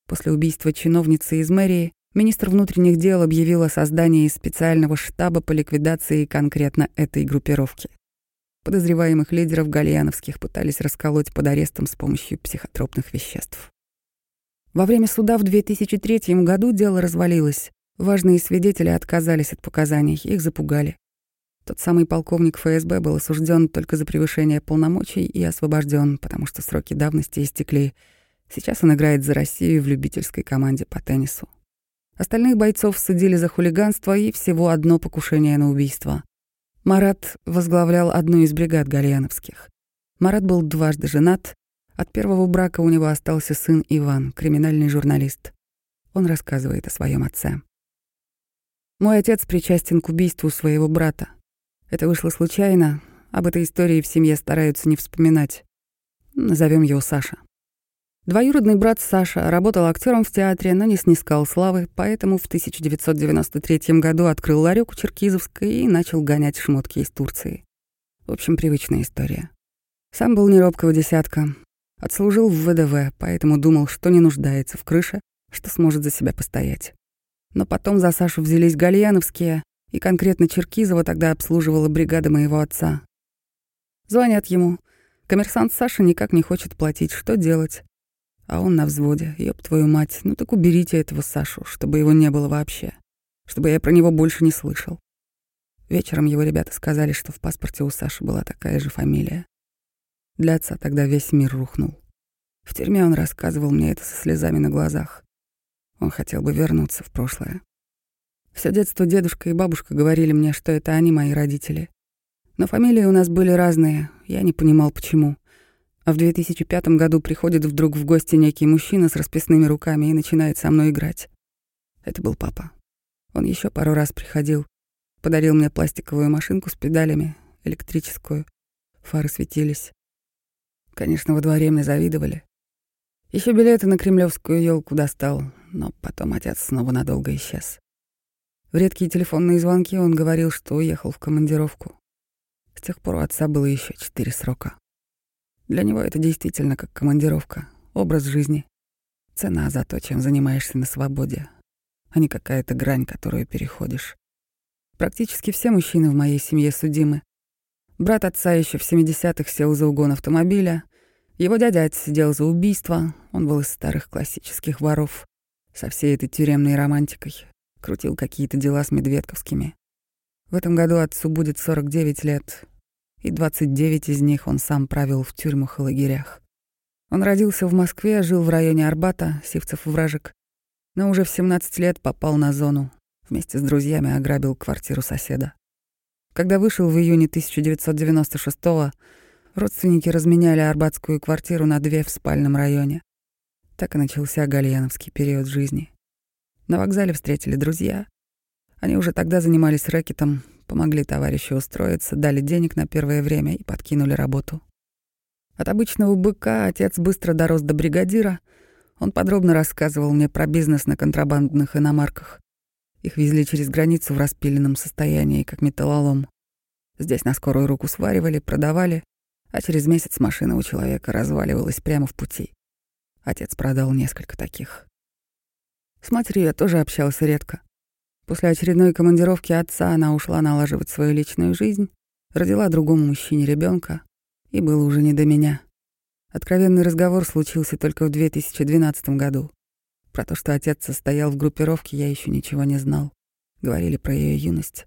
После убийства чиновницы из мэрии министр внутренних дел объявил о создании специального штаба по ликвидации конкретно этой группировки. Подозреваемых лидеров Гальяновских пытались расколоть под арестом с помощью психотропных веществ. Во время суда в 2003 году дело развалилось. Важные свидетели отказались от показаний, их запугали. Тот самый полковник ФСБ был осужден только за превышение полномочий и освобожден, потому что сроки давности истекли. Сейчас он играет за Россию в любительской команде по теннису. Остальных бойцов судили за хулиганство и всего одно покушение на убийство. Марат возглавлял одну из бригад гальяновских. Марат был дважды женат. От первого брака у него остался сын Иван, криминальный журналист. Он рассказывает о своем отце. Мой отец причастен к убийству своего брата. Это вышло случайно. Об этой истории в семье стараются не вспоминать. Назовем его Саша. Двоюродный брат Саша работал актером в театре, но не снискал славы, поэтому в 1993 году открыл ларек у Черкизовской и начал гонять шмотки из Турции. В общем, привычная история. Сам был не робкого десятка. Отслужил в ВДВ, поэтому думал, что не нуждается в крыше, что сможет за себя постоять. Но потом за Сашу взялись гальяновские, и конкретно Черкизова тогда обслуживала бригада моего отца. Звонят ему. Коммерсант Саша никак не хочет платить. Что делать? А он на взводе. Ёб твою мать, ну так уберите этого Сашу, чтобы его не было вообще. Чтобы я про него больше не слышал. Вечером его ребята сказали, что в паспорте у Саши была такая же фамилия. Для отца тогда весь мир рухнул. В тюрьме он рассказывал мне это со слезами на глазах. Он хотел бы вернуться в прошлое. Все детство дедушка и бабушка говорили мне, что это они мои родители. Но фамилии у нас были разные, я не понимал, почему. А в 2005 году приходит вдруг в гости некий мужчина с расписными руками и начинает со мной играть. Это был папа. Он еще пару раз приходил, подарил мне пластиковую машинку с педалями, электрическую. Фары светились. Конечно, во дворе мне завидовали. Еще билеты на кремлевскую елку достал, но потом отец снова надолго исчез. В редкие телефонные звонки он говорил, что уехал в командировку. С тех пор у отца было еще четыре срока. Для него это действительно как командировка, образ жизни, цена за то, чем занимаешься на свободе, а не какая-то грань, которую переходишь. Практически все мужчины в моей семье судимы. Брат отца еще в 70-х сел за угон автомобиля, его дядя сидел за убийство, он был из старых классических воров, со всей этой тюремной романтикой, крутил какие-то дела с Медведковскими. В этом году отцу будет 49 лет, и 29 из них он сам правил в тюрьмах и лагерях. Он родился в Москве, жил в районе Арбата, Сивцев вражек, но уже в 17 лет попал на зону, вместе с друзьями ограбил квартиру соседа. Когда вышел в июне 1996 года, Родственники разменяли арбатскую квартиру на две в спальном районе. Так и начался гальяновский период жизни. На вокзале встретили друзья. Они уже тогда занимались рэкетом, помогли товарищу устроиться, дали денег на первое время и подкинули работу. От обычного быка отец быстро дорос до бригадира. Он подробно рассказывал мне про бизнес на контрабандных иномарках. Их везли через границу в распиленном состоянии, как металлолом. Здесь на скорую руку сваривали, продавали, а через месяц машина у человека разваливалась прямо в пути. Отец продал несколько таких. С матерью я тоже общался редко. После очередной командировки отца она ушла налаживать свою личную жизнь, родила другому мужчине ребенка, и было уже не до меня. Откровенный разговор случился только в 2012 году. Про то, что отец состоял в группировке, я еще ничего не знал. Говорили про ее юность.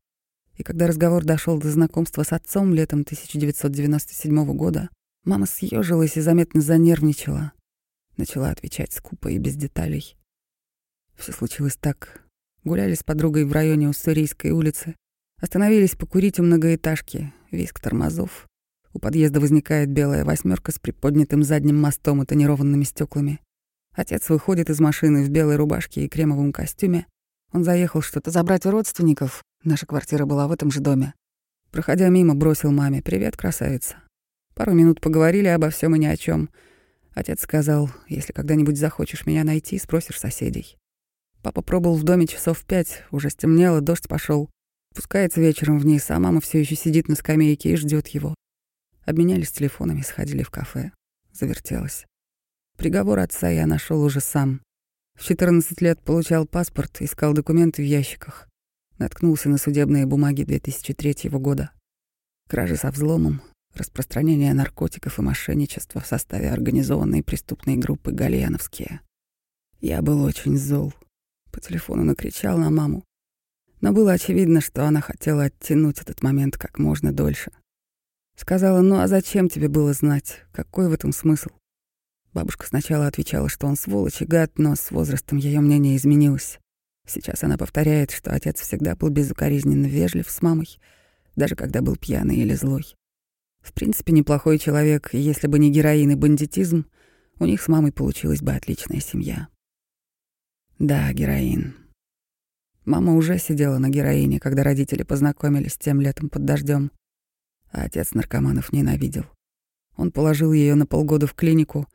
И когда разговор дошел до знакомства с отцом летом 1997 года, мама съежилась и заметно занервничала. Начала отвечать скупо и без деталей. Все случилось так. Гуляли с подругой в районе Уссурийской улицы. Остановились покурить у многоэтажки. Виск тормозов. У подъезда возникает белая восьмерка с приподнятым задним мостом и тонированными стеклами. Отец выходит из машины в белой рубашке и кремовом костюме. Он заехал что-то забрать у родственников, Наша квартира была в этом же доме. Проходя мимо, бросил маме «Привет, красавица». Пару минут поговорили обо всем и ни о чем. Отец сказал, если когда-нибудь захочешь меня найти, спросишь соседей. Папа пробыл в доме часов пять, уже стемнело, дождь пошел. Спускается вечером вниз, а мама все еще сидит на скамейке и ждет его. Обменялись телефонами, сходили в кафе. Завертелась. Приговор отца я нашел уже сам. В 14 лет получал паспорт, искал документы в ящиках. Наткнулся на судебные бумаги 2003 года. Кражи со взломом, распространение наркотиков и мошенничество в составе организованной преступной группы «Гальяновские». Я был очень зол. По телефону накричал на маму. Но было очевидно, что она хотела оттянуть этот момент как можно дольше. Сказала, ну а зачем тебе было знать? Какой в этом смысл? Бабушка сначала отвечала, что он сволочь и гад, но с возрастом ее мнение изменилось. Сейчас она повторяет, что отец всегда был безукоризненно вежлив с мамой, даже когда был пьяный или злой. В принципе, неплохой человек, если бы не героин и бандитизм, у них с мамой получилась бы отличная семья. Да, героин. Мама уже сидела на героине, когда родители познакомились тем летом под дождем, а отец наркоманов ненавидел. Он положил ее на полгода в клинику.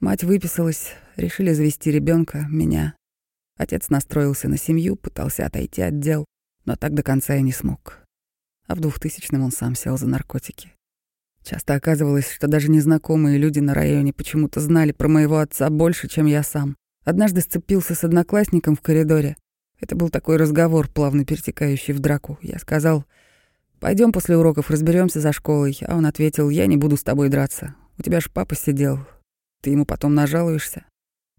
Мать выписалась, решили завести ребенка, меня, Отец настроился на семью, пытался отойти от дел, но так до конца и не смог. А в 2000-м он сам сел за наркотики. Часто оказывалось, что даже незнакомые люди на районе почему-то знали про моего отца больше, чем я сам. Однажды сцепился с одноклассником в коридоре. Это был такой разговор, плавно перетекающий в драку. Я сказал, пойдем после уроков разберемся за школой. А он ответил, я не буду с тобой драться. У тебя ж папа сидел. Ты ему потом нажалуешься.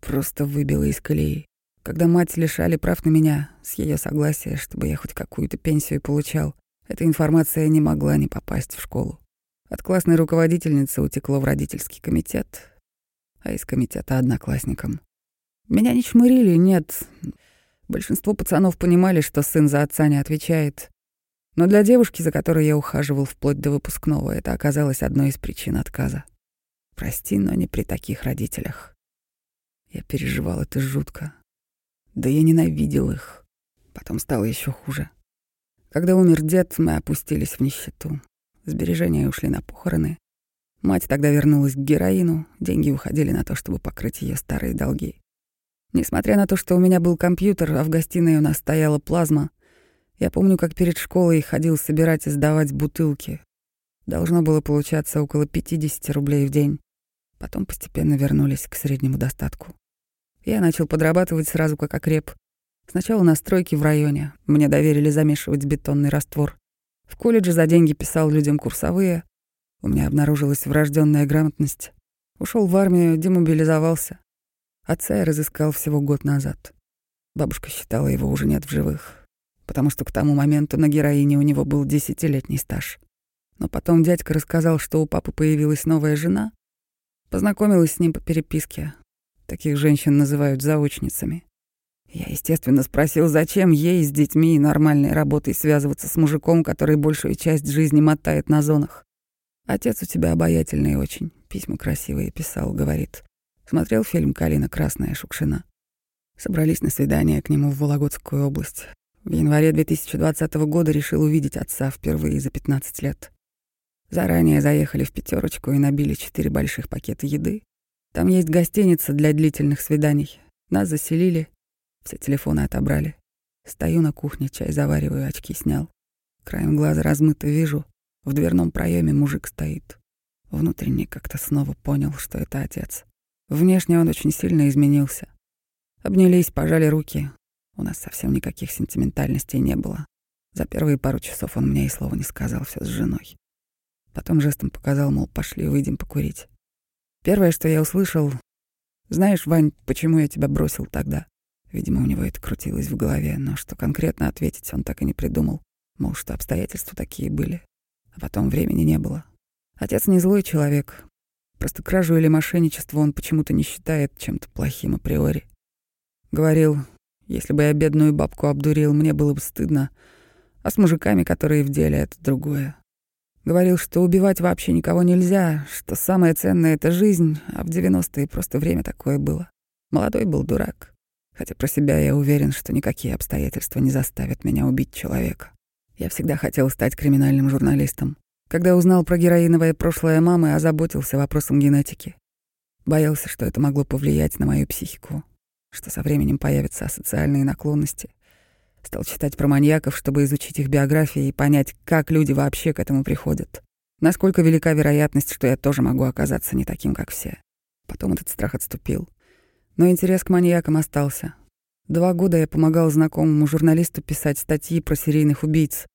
Просто выбило из колеи. Когда мать лишали прав на меня, с ее согласия, чтобы я хоть какую-то пенсию получал, эта информация не могла не попасть в школу. От классной руководительницы утекло в родительский комитет, а из комитета одноклассникам. Меня не чмырили, нет. Большинство пацанов понимали, что сын за отца не отвечает. Но для девушки, за которой я ухаживал вплоть до выпускного, это оказалось одной из причин отказа. Прости, но не при таких родителях. Я переживал это жутко. Да я ненавидел их. Потом стало еще хуже. Когда умер дед, мы опустились в нищету. Сбережения ушли на похороны. Мать тогда вернулась к героину, деньги уходили на то, чтобы покрыть ее старые долги. Несмотря на то, что у меня был компьютер, а в гостиной у нас стояла плазма, я помню, как перед школой ходил собирать и сдавать бутылки. Должно было получаться около 50 рублей в день. Потом постепенно вернулись к среднему достатку. Я начал подрабатывать сразу как окреп. Сначала на стройке в районе. Мне доверили замешивать бетонный раствор. В колледже за деньги писал людям курсовые. У меня обнаружилась врожденная грамотность. Ушел в армию, демобилизовался. Отца я разыскал всего год назад. Бабушка считала, его уже нет в живых, потому что к тому моменту на героине у него был десятилетний стаж. Но потом дядька рассказал, что у папы появилась новая жена. Познакомилась с ним по переписке. Таких женщин называют заочницами. Я, естественно, спросил, зачем ей с детьми и нормальной работой связываться с мужиком, который большую часть жизни мотает на зонах. Отец у тебя обаятельный очень, письма красивые писал, говорит. Смотрел фильм «Калина Красная Шукшина». Собрались на свидание к нему в Вологодскую область. В январе 2020 года решил увидеть отца впервые за 15 лет. Заранее заехали в пятерочку и набили четыре больших пакета еды. Там есть гостиница для длительных свиданий. Нас заселили, все телефоны отобрали. Стою на кухне, чай завариваю, очки снял. Краем глаза размыто вижу, в дверном проеме мужик стоит. Внутренне как-то снова понял, что это отец. Внешне он очень сильно изменился. Обнялись, пожали руки. У нас совсем никаких сентиментальностей не было. За первые пару часов он мне и слова не сказал, все с женой. Потом жестом показал, мол, пошли, выйдем покурить. Первое, что я услышал, «Знаешь, Вань, почему я тебя бросил тогда?» Видимо, у него это крутилось в голове, но что конкретно ответить он так и не придумал. Мол, что обстоятельства такие были. А потом времени не было. Отец не злой человек, Просто кражу или мошенничество он почему-то не считает чем-то плохим априори. Говорил, если бы я бедную бабку обдурил, мне было бы стыдно. А с мужиками, которые в деле, это другое. Говорил, что убивать вообще никого нельзя, что самое ценное — это жизнь, а в 90-е просто время такое было. Молодой был дурак. Хотя про себя я уверен, что никакие обстоятельства не заставят меня убить человека. Я всегда хотел стать криминальным журналистом. Когда узнал про героиновое прошлое мамы, озаботился вопросом генетики. Боялся, что это могло повлиять на мою психику, что со временем появятся асоциальные наклонности. Стал читать про маньяков, чтобы изучить их биографии и понять, как люди вообще к этому приходят. Насколько велика вероятность, что я тоже могу оказаться не таким, как все. Потом этот страх отступил. Но интерес к маньякам остался. Два года я помогал знакомому журналисту писать статьи про серийных убийц.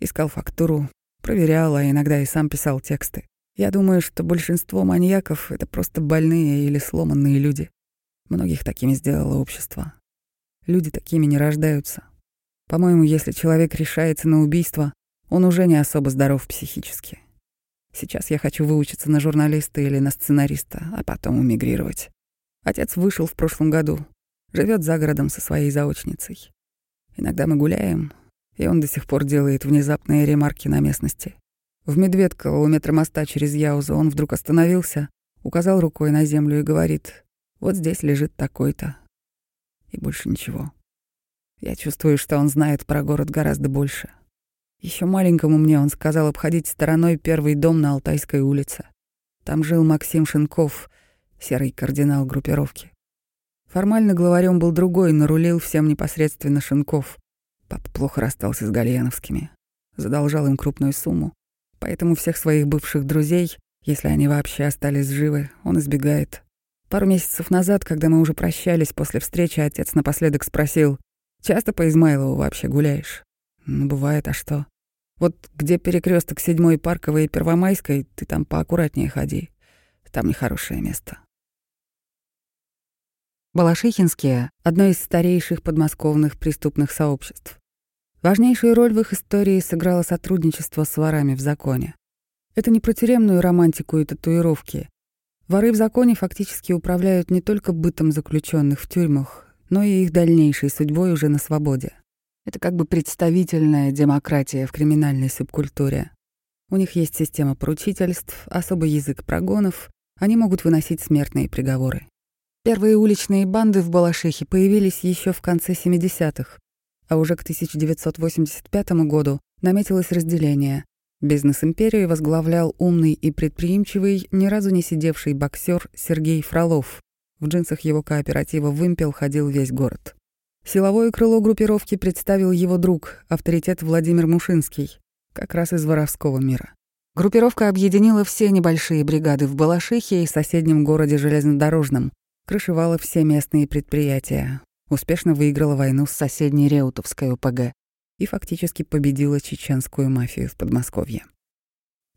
Искал фактуру, Проверял, а иногда и сам писал тексты. Я думаю, что большинство маньяков — это просто больные или сломанные люди. Многих такими сделало общество. Люди такими не рождаются. По-моему, если человек решается на убийство, он уже не особо здоров психически. Сейчас я хочу выучиться на журналиста или на сценариста, а потом эмигрировать. Отец вышел в прошлом году, живет за городом со своей заочницей. Иногда мы гуляем, и он до сих пор делает внезапные ремарки на местности. В Медведково у метромоста через Яузу он вдруг остановился, указал рукой на землю и говорит, «Вот здесь лежит такой-то». И больше ничего. Я чувствую, что он знает про город гораздо больше. Еще маленькому мне он сказал обходить стороной первый дом на Алтайской улице. Там жил Максим Шинков, серый кардинал группировки. Формально главарем был другой, но рулил всем непосредственно Шинков. Папа плохо расстался с Гальяновскими, задолжал им крупную сумму, поэтому всех своих бывших друзей, если они вообще остались живы, он избегает. Пару месяцев назад, когда мы уже прощались после встречи, отец напоследок спросил, «Часто по Измайлову вообще гуляешь?» «Ну, бывает, а что?» «Вот где перекресток седьмой парковой и Первомайской, ты там поаккуратнее ходи. Там нехорошее место». Балашихинские — одно из старейших подмосковных преступных сообществ. Важнейшую роль в их истории сыграло сотрудничество с ворами в законе. Это не про тюремную романтику и татуировки. Воры в законе фактически управляют не только бытом заключенных в тюрьмах, но и их дальнейшей судьбой уже на свободе. Это как бы представительная демократия в криминальной субкультуре. У них есть система поручительств, особый язык прогонов, они могут выносить смертные приговоры. Первые уличные банды в Балашихе появились еще в конце 70-х, а уже к 1985 году наметилось разделение. Бизнес-империю возглавлял умный и предприимчивый, ни разу не сидевший боксер Сергей Фролов. В джинсах его кооператива «Вымпел» ходил весь город. Силовое крыло группировки представил его друг, авторитет Владимир Мушинский, как раз из воровского мира. Группировка объединила все небольшие бригады в Балашихе и соседнем городе Железнодорожном, крышевала все местные предприятия, успешно выиграла войну с соседней Реутовской ОПГ и фактически победила чеченскую мафию в Подмосковье.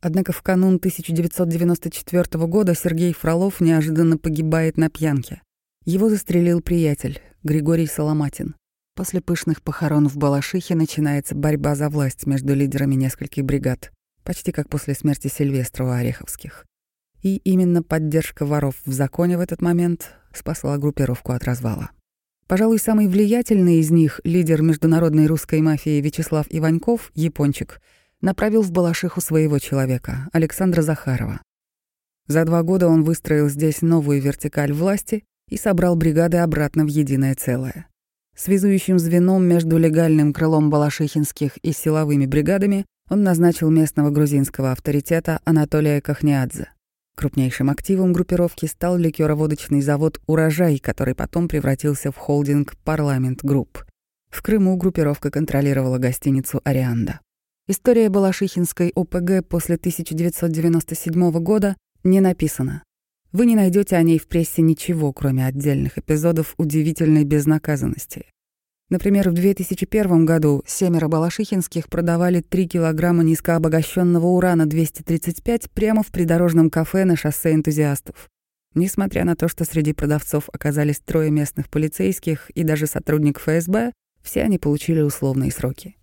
Однако в канун 1994 года Сергей Фролов неожиданно погибает на пьянке. Его застрелил приятель, Григорий Соломатин. После пышных похорон в Балашихе начинается борьба за власть между лидерами нескольких бригад, почти как после смерти Сильвестра у Ореховских. И именно поддержка воров в законе в этот момент спасла группировку от развала. Пожалуй, самый влиятельный из них, лидер международной русской мафии Вячеслав Иваньков, япончик, направил в Балашиху своего человека, Александра Захарова. За два года он выстроил здесь новую вертикаль власти и собрал бригады обратно в единое целое. Связующим звеном между легальным крылом балашихинских и силовыми бригадами он назначил местного грузинского авторитета Анатолия Кахниадзе. Крупнейшим активом группировки стал ликероводочный завод «Урожай», который потом превратился в холдинг «Парламент Групп». В Крыму группировка контролировала гостиницу «Ореанда». История Балашихинской ОПГ после 1997 года не написана. Вы не найдете о ней в прессе ничего, кроме отдельных эпизодов удивительной безнаказанности. Например, в 2001 году семеро балашихинских продавали 3 килограмма низкообогащенного урана-235 прямо в придорожном кафе на шоссе энтузиастов. Несмотря на то, что среди продавцов оказались трое местных полицейских и даже сотрудник ФСБ, все они получили условные сроки.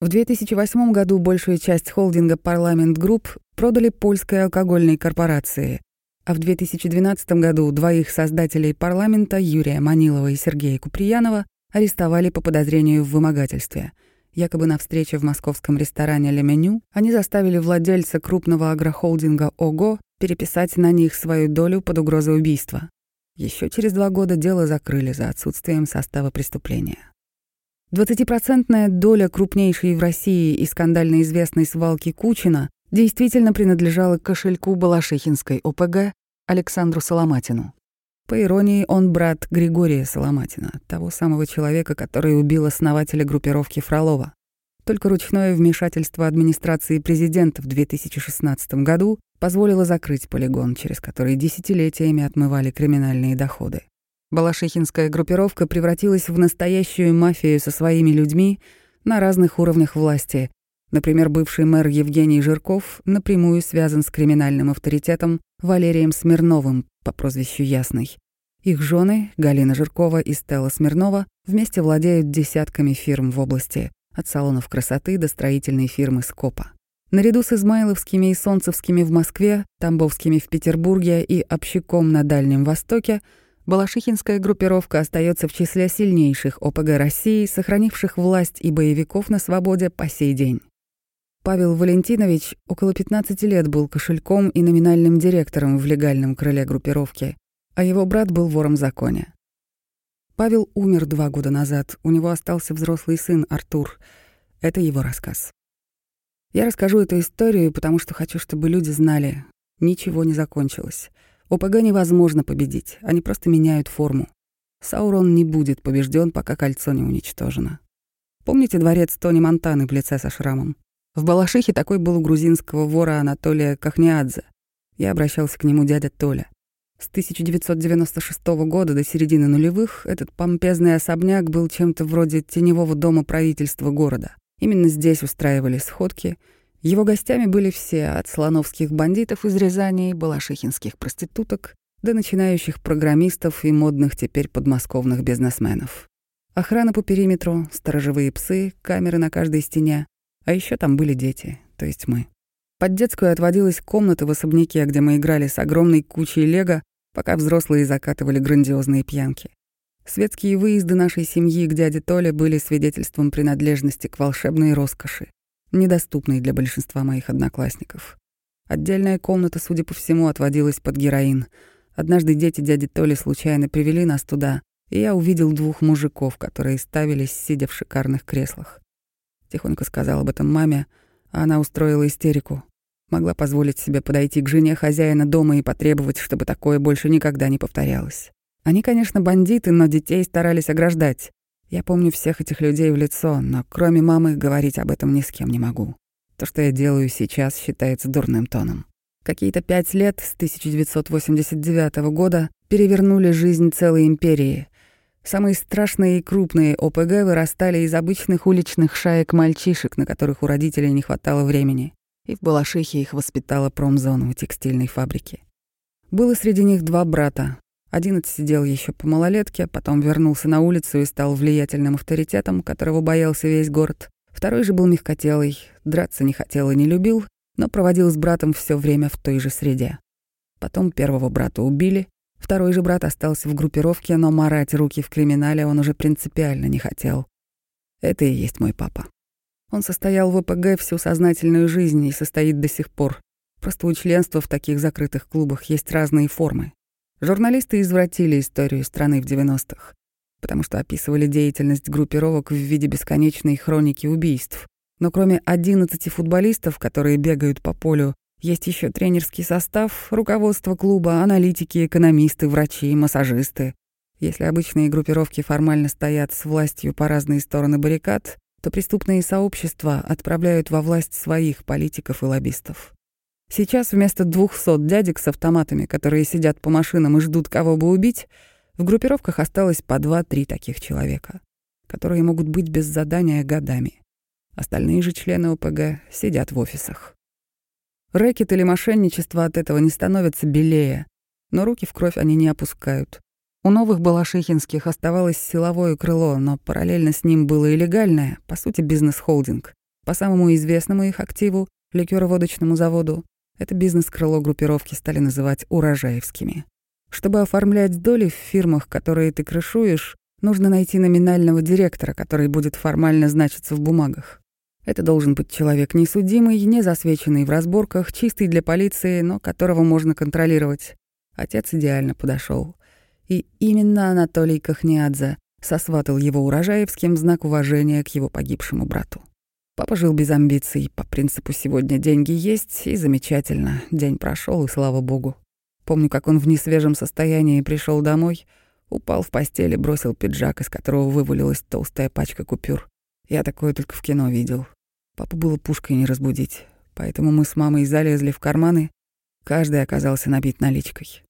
В 2008 году большую часть холдинга «Парламент Групп» продали польской алкогольной корпорации, а в 2012 году двоих создателей парламента, Юрия Манилова и Сергея Куприянова, арестовали по подозрению в вымогательстве. Якобы на встрече в московском ресторане «Ле Меню» они заставили владельца крупного агрохолдинга «ОГО» переписать на них свою долю под угрозой убийства. Еще через два года дело закрыли за отсутствием состава преступления. Двадцатипроцентная доля крупнейшей в России и скандально известной свалки Кучина действительно принадлежала кошельку Балашихинской ОПГ Александру Соломатину. По иронии, он брат Григория Соломатина, того самого человека, который убил основателя группировки Фролова. Только ручное вмешательство администрации президента в 2016 году позволило закрыть полигон, через который десятилетиями отмывали криминальные доходы. Балашихинская группировка превратилась в настоящую мафию со своими людьми на разных уровнях власти, Например, бывший мэр Евгений Жирков напрямую связан с криминальным авторитетом Валерием Смирновым по прозвищу Ясный. Их жены, Галина Жиркова и Стелла Смирнова, вместе владеют десятками фирм в области, от салонов красоты до строительной фирмы «Скопа». Наряду с Измайловскими и Солнцевскими в Москве, Тамбовскими в Петербурге и Общаком на Дальнем Востоке Балашихинская группировка остается в числе сильнейших ОПГ России, сохранивших власть и боевиков на свободе по сей день. Павел Валентинович около 15 лет был кошельком и номинальным директором в легальном крыле группировки, а его брат был вором в законе. Павел умер два года назад, у него остался взрослый сын Артур. Это его рассказ. Я расскажу эту историю, потому что хочу, чтобы люди знали, ничего не закончилось. ОПГ невозможно победить, они просто меняют форму. Саурон не будет побежден, пока кольцо не уничтожено. Помните дворец Тони Монтаны в лице со шрамом? В Балашихе такой был у грузинского вора Анатолия Кахниадзе. Я обращался к нему дядя Толя. С 1996 года до середины нулевых этот помпезный особняк был чем-то вроде теневого дома правительства города. Именно здесь устраивали сходки. Его гостями были все, от слоновских бандитов из Рязани, балашихинских проституток до начинающих программистов и модных теперь подмосковных бизнесменов. Охрана по периметру, сторожевые псы, камеры на каждой стене. А еще там были дети, то есть мы. Под детскую отводилась комната в особняке, где мы играли с огромной кучей лего, пока взрослые закатывали грандиозные пьянки. Светские выезды нашей семьи к дяде Толе были свидетельством принадлежности к волшебной роскоши, недоступной для большинства моих одноклассников. Отдельная комната, судя по всему, отводилась под героин. Однажды дети дяди Толи случайно привели нас туда, и я увидел двух мужиков, которые ставились, сидя в шикарных креслах. Тихонько сказал об этом маме, а она устроила истерику. Могла позволить себе подойти к жене хозяина дома и потребовать, чтобы такое больше никогда не повторялось. Они, конечно, бандиты, но детей старались ограждать. Я помню всех этих людей в лицо, но кроме мамы говорить об этом ни с кем не могу. То, что я делаю сейчас, считается дурным тоном. Какие-то пять лет с 1989 года перевернули жизнь целой империи. Самые страшные и крупные ОПГ вырастали из обычных уличных шаек мальчишек, на которых у родителей не хватало времени. И в Балашихе их воспитала промзона в текстильной фабрике. Было среди них два брата, один отсидел еще по малолетке, потом вернулся на улицу и стал влиятельным авторитетом, которого боялся весь город. Второй же был мягкотелый, драться не хотел и не любил, но проводил с братом все время в той же среде. Потом первого брата убили, второй же брат остался в группировке, но марать руки в криминале он уже принципиально не хотел. Это и есть мой папа. Он состоял в ОПГ всю сознательную жизнь и состоит до сих пор. Просто у членства в таких закрытых клубах есть разные формы. Журналисты извратили историю страны в 90-х, потому что описывали деятельность группировок в виде бесконечной хроники убийств. Но кроме 11 футболистов, которые бегают по полю, есть еще тренерский состав, руководство клуба, аналитики, экономисты, врачи, массажисты. Если обычные группировки формально стоят с властью по разные стороны баррикад, то преступные сообщества отправляют во власть своих политиков и лоббистов. Сейчас вместо двухсот дядек с автоматами, которые сидят по машинам и ждут, кого бы убить, в группировках осталось по два-три таких человека, которые могут быть без задания годами. Остальные же члены ОПГ сидят в офисах. Рэкет или мошенничество от этого не становятся белее, но руки в кровь они не опускают. У новых балашихинских оставалось силовое крыло, но параллельно с ним было и легальное, по сути, бизнес-холдинг. По самому известному их активу, ликероводочному заводу, это бизнес-крыло группировки стали называть урожаевскими. Чтобы оформлять доли в фирмах, которые ты крышуешь, нужно найти номинального директора, который будет формально значиться в бумагах. Это должен быть человек несудимый, не засвеченный в разборках, чистый для полиции, но которого можно контролировать. Отец идеально подошел. И именно Анатолий Кахниадзе сосватал его урожаевским знак уважения к его погибшему брату. Папа жил без амбиций, по принципу «сегодня деньги есть» и замечательно. День прошел и слава богу. Помню, как он в несвежем состоянии пришел домой, упал в постели, бросил пиджак, из которого вывалилась толстая пачка купюр. Я такое только в кино видел. Папу было пушкой не разбудить, поэтому мы с мамой залезли в карманы, каждый оказался набит наличкой.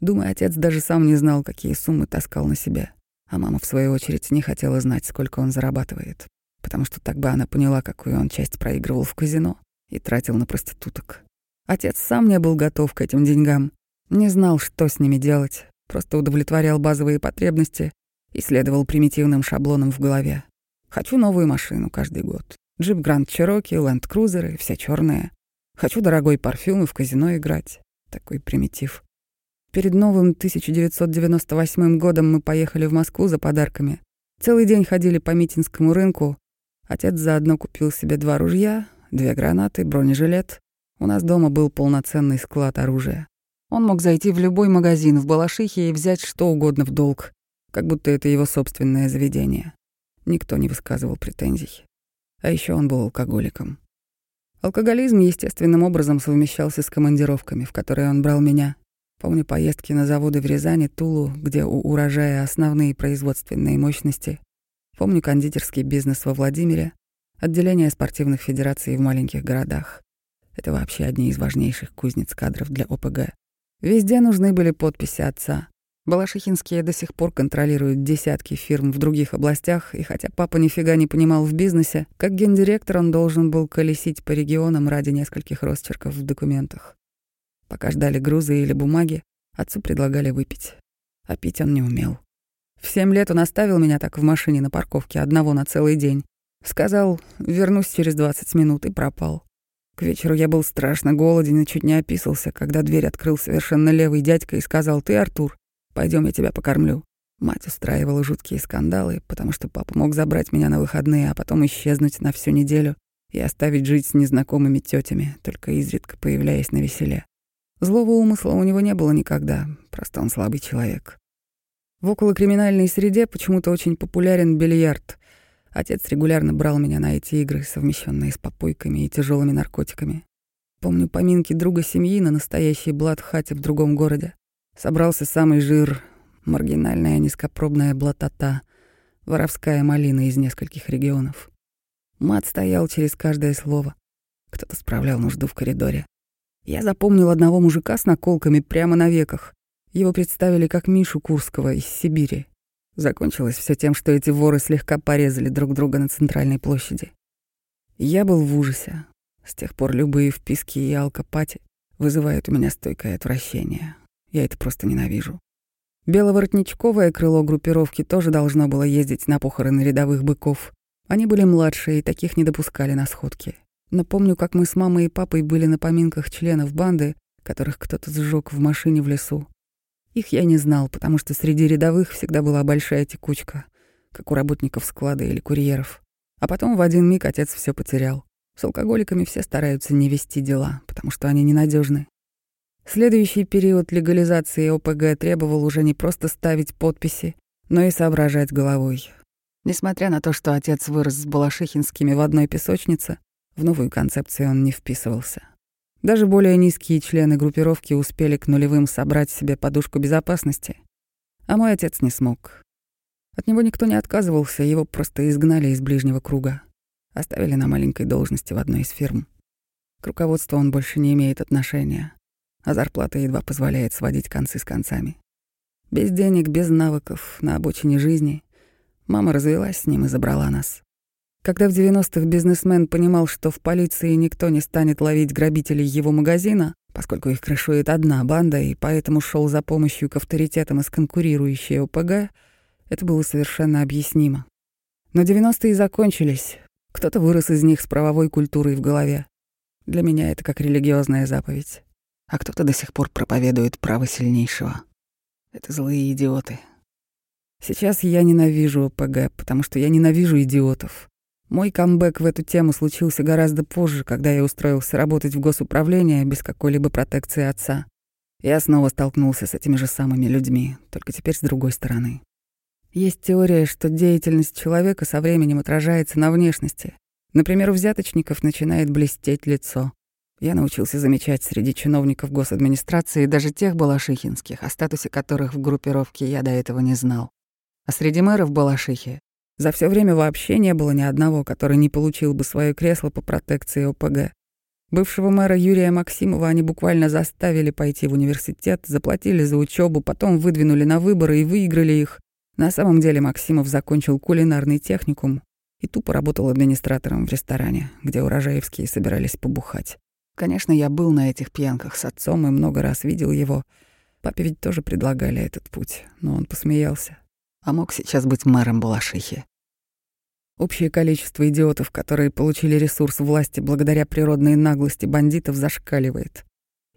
Думаю, отец даже сам не знал, какие суммы таскал на себя, а мама, в свою очередь, не хотела знать, сколько он зарабатывает потому что так бы она поняла, какую он часть проигрывал в казино и тратил на проституток. Отец сам не был готов к этим деньгам, не знал, что с ними делать, просто удовлетворял базовые потребности и следовал примитивным шаблонам в голове. Хочу новую машину каждый год. Джип Гранд Чироки, Ленд Крузеры, все черные. Хочу дорогой парфюм и в казино играть. Такой примитив. Перед новым 1998 годом мы поехали в Москву за подарками. Целый день ходили по Митинскому рынку, Отец заодно купил себе два ружья, две гранаты, бронежилет. У нас дома был полноценный склад оружия. Он мог зайти в любой магазин в Балашихе и взять что угодно в долг, как будто это его собственное заведение. Никто не высказывал претензий. А еще он был алкоголиком. Алкоголизм естественным образом совмещался с командировками, в которые он брал меня. Помню поездки на заводы в Рязани, Тулу, где у урожая основные производственные мощности, Помню кондитерский бизнес во Владимире, отделение спортивных федераций в маленьких городах. Это вообще одни из важнейших кузнец кадров для ОПГ. Везде нужны были подписи отца. Балашихинские до сих пор контролируют десятки фирм в других областях, и хотя папа нифига не понимал в бизнесе, как гендиректор он должен был колесить по регионам ради нескольких росчерков в документах. Пока ждали грузы или бумаги, отцу предлагали выпить. А пить он не умел. В семь лет он оставил меня так в машине на парковке одного на целый день. Сказал, вернусь через двадцать минут и пропал. К вечеру я был страшно голоден и чуть не описался, когда дверь открыл совершенно левый дядька и сказал, «Ты, Артур, пойдем я тебя покормлю». Мать устраивала жуткие скандалы, потому что папа мог забрать меня на выходные, а потом исчезнуть на всю неделю и оставить жить с незнакомыми тетями, только изредка появляясь на веселе. Злого умысла у него не было никогда, просто он слабый человек. В околокриминальной среде почему-то очень популярен бильярд. Отец регулярно брал меня на эти игры, совмещенные с попойками и тяжелыми наркотиками. Помню поминки друга семьи на настоящей блатхате в другом городе. Собрался самый жир, маргинальная низкопробная блатота, воровская малина из нескольких регионов. Мат стоял через каждое слово. Кто-то справлял нужду в коридоре. Я запомнил одного мужика с наколками прямо на веках. Его представили как Мишу Курского из Сибири. Закончилось все тем, что эти воры слегка порезали друг друга на центральной площади. Я был в ужасе. С тех пор любые вписки и алкопати вызывают у меня стойкое отвращение. Я это просто ненавижу. Беловоротничковое крыло группировки тоже должно было ездить на похороны рядовых быков. Они были младшие и таких не допускали на сходки. Но помню, как мы с мамой и папой были на поминках членов банды, которых кто-то сжег в машине в лесу. Их я не знал, потому что среди рядовых всегда была большая текучка, как у работников склада или курьеров. А потом в один миг отец все потерял. С алкоголиками все стараются не вести дела, потому что они ненадежны. Следующий период легализации ОПГ требовал уже не просто ставить подписи, но и соображать головой. Несмотря на то, что отец вырос с Балашихинскими в одной песочнице, в новую концепцию он не вписывался. Даже более низкие члены группировки успели к нулевым собрать себе подушку безопасности, а мой отец не смог. От него никто не отказывался, его просто изгнали из ближнего круга. Оставили на маленькой должности в одной из фирм. К руководству он больше не имеет отношения а зарплата едва позволяет сводить концы с концами. Без денег, без навыков, на обочине жизни. Мама развелась с ним и забрала нас. Когда в 90-х бизнесмен понимал, что в полиции никто не станет ловить грабителей его магазина, поскольку их крышует одна банда, и поэтому шел за помощью к авторитетам из конкурирующей ОПГ, это было совершенно объяснимо. Но 90-е закончились. Кто-то вырос из них с правовой культурой в голове. Для меня это как религиозная заповедь а кто-то до сих пор проповедует право сильнейшего. Это злые идиоты. Сейчас я ненавижу ОПГ, потому что я ненавижу идиотов. Мой камбэк в эту тему случился гораздо позже, когда я устроился работать в госуправление без какой-либо протекции отца. Я снова столкнулся с этими же самыми людьми, только теперь с другой стороны. Есть теория, что деятельность человека со временем отражается на внешности. Например, у взяточников начинает блестеть лицо, я научился замечать среди чиновников госадминистрации даже тех балашихинских, о статусе которых в группировке я до этого не знал. А среди мэров Балашихи за все время вообще не было ни одного, который не получил бы свое кресло по протекции ОПГ. Бывшего мэра Юрия Максимова они буквально заставили пойти в университет, заплатили за учебу, потом выдвинули на выборы и выиграли их. На самом деле Максимов закончил кулинарный техникум и тупо работал администратором в ресторане, где урожаевские собирались побухать. Конечно, я был на этих пьянках с отцом и много раз видел его. Папе ведь тоже предлагали этот путь, но он посмеялся. А мог сейчас быть мэром Балашихи. Общее количество идиотов, которые получили ресурс власти благодаря природной наглости бандитов, зашкаливает.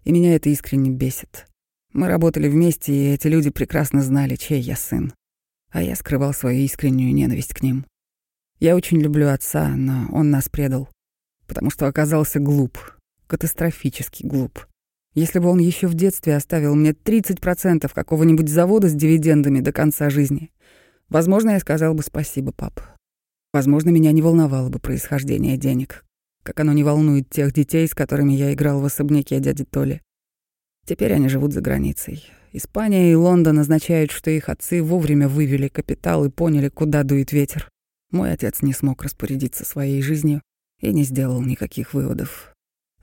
И меня это искренне бесит. Мы работали вместе, и эти люди прекрасно знали, чей я сын. А я скрывал свою искреннюю ненависть к ним. Я очень люблю отца, но он нас предал, потому что оказался глуп, катастрофически глуп. Если бы он еще в детстве оставил мне 30% какого-нибудь завода с дивидендами до конца жизни, возможно, я сказал бы спасибо, пап. Возможно, меня не волновало бы происхождение денег, как оно не волнует тех детей, с которыми я играл в особняке дяди Толи. Теперь они живут за границей. Испания и Лондон означают, что их отцы вовремя вывели капитал и поняли, куда дует ветер. Мой отец не смог распорядиться своей жизнью и не сделал никаких выводов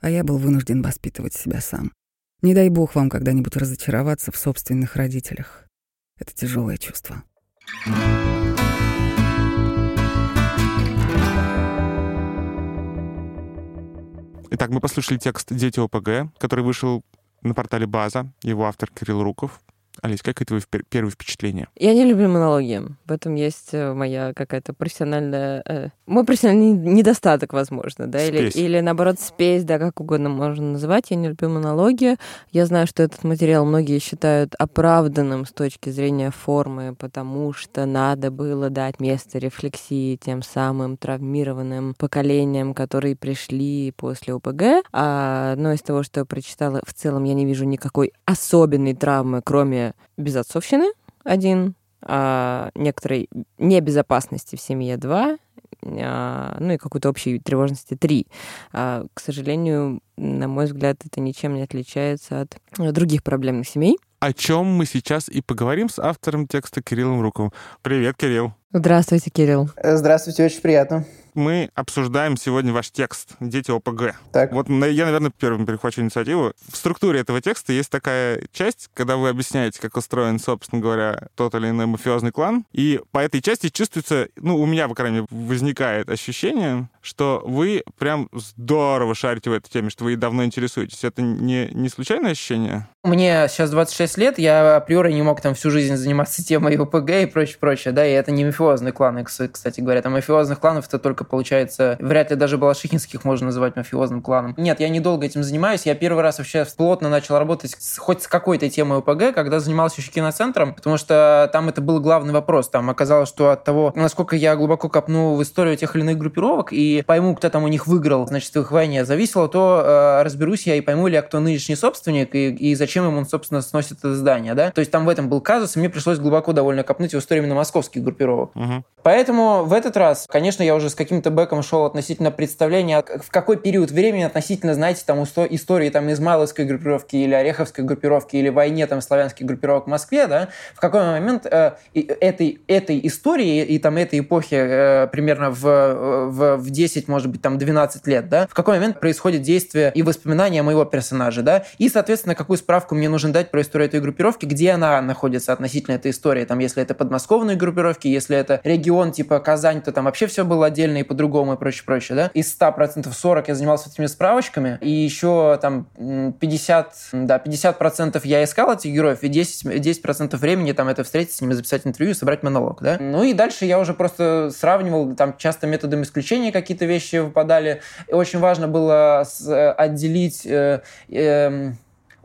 а я был вынужден воспитывать себя сам. Не дай бог вам когда-нибудь разочароваться в собственных родителях. Это тяжелое чувство. Итак, мы послушали текст «Дети ОПГ», который вышел на портале «База». Его автор Кирилл Руков. Алис, как твои первые впечатления? Я не люблю монологи. В этом есть э, моя какая-то профессиональная... Э, мой профессиональный недостаток, возможно, да? Или, или, наоборот, спесь, да, как угодно можно называть. Я не люблю монологи. Я знаю, что этот материал многие считают оправданным с точки зрения формы, потому что надо было дать место рефлексии тем самым травмированным поколениям, которые пришли после ОПГ. А, но из того, что я прочитала, в целом я не вижу никакой особенной травмы, кроме безотцовщины, один, о некоторой небезопасности в семье 2, а, ну и какой-то общей тревожности 3. А, к сожалению, на мой взгляд, это ничем не отличается от других проблемных семей. О чем мы сейчас и поговорим с автором текста Кириллом Руковым. Привет, Кирилл. Здравствуйте, Кирилл. Здравствуйте, очень приятно мы обсуждаем сегодня ваш текст «Дети ОПГ». Так. Вот я, наверное, первым перехвачу инициативу. В структуре этого текста есть такая часть, когда вы объясняете, как устроен, собственно говоря, тот или иной мафиозный клан. И по этой части чувствуется, ну, у меня, по крайней мере, возникает ощущение, что вы прям здорово шарите в этой теме, что вы давно интересуетесь. Это не, не случайное ощущение? Мне сейчас 26 лет, я априори не мог там всю жизнь заниматься темой ОПГ и прочее, прочее, да, и это не мафиозные кланы, кстати говоря. Там мафиозных кланов это только получается, вряд ли даже Балашихинских можно называть мафиозным кланом. Нет, я недолго этим занимаюсь. Я первый раз вообще плотно начал работать с, хоть с какой-то темой ОПГ, когда занимался еще киноцентром, потому что там это был главный вопрос. Там оказалось, что от того, насколько я глубоко копну в историю тех или иных группировок и пойму, кто там у них выиграл, значит, в их войне, зависело, то э, разберусь я и пойму ли я, кто нынешний собственник и, и зачем ему он, собственно, сносит это здание, да. То есть там в этом был казус, и мне пришлось глубоко довольно копнуть в историю именно московских группировок. Угу. Поэтому в этот раз, конечно, я уже с каким-то бэком шел относительно представления, в какой период времени относительно, знаете, там истории там Измайловской группировки или Ореховской группировки или войне там славянских группировок в Москве, да, в какой момент э, этой, этой истории и там этой эпохи э, примерно в, в, в 10, может быть, там 12 лет, да, в какой момент происходит действие и воспоминания моего персонажа, да, и, соответственно, какую справку мне нужно дать про историю этой группировки, где она находится относительно этой истории, там, если это подмосковные группировки, если это регион типа Казань, то там вообще все было отдельно и по-другому и прочее, прочее, да. Из 100% 40 я занимался этими справочками, и еще там 50, да, 50% я искал этих героев, и 10, 10% времени там это встретиться с ними, записать интервью собрать монолог, да. Ну и дальше я уже просто сравнивал, там часто методом исключения какие-то вещи выпадали. И очень важно было э, отделить э, э,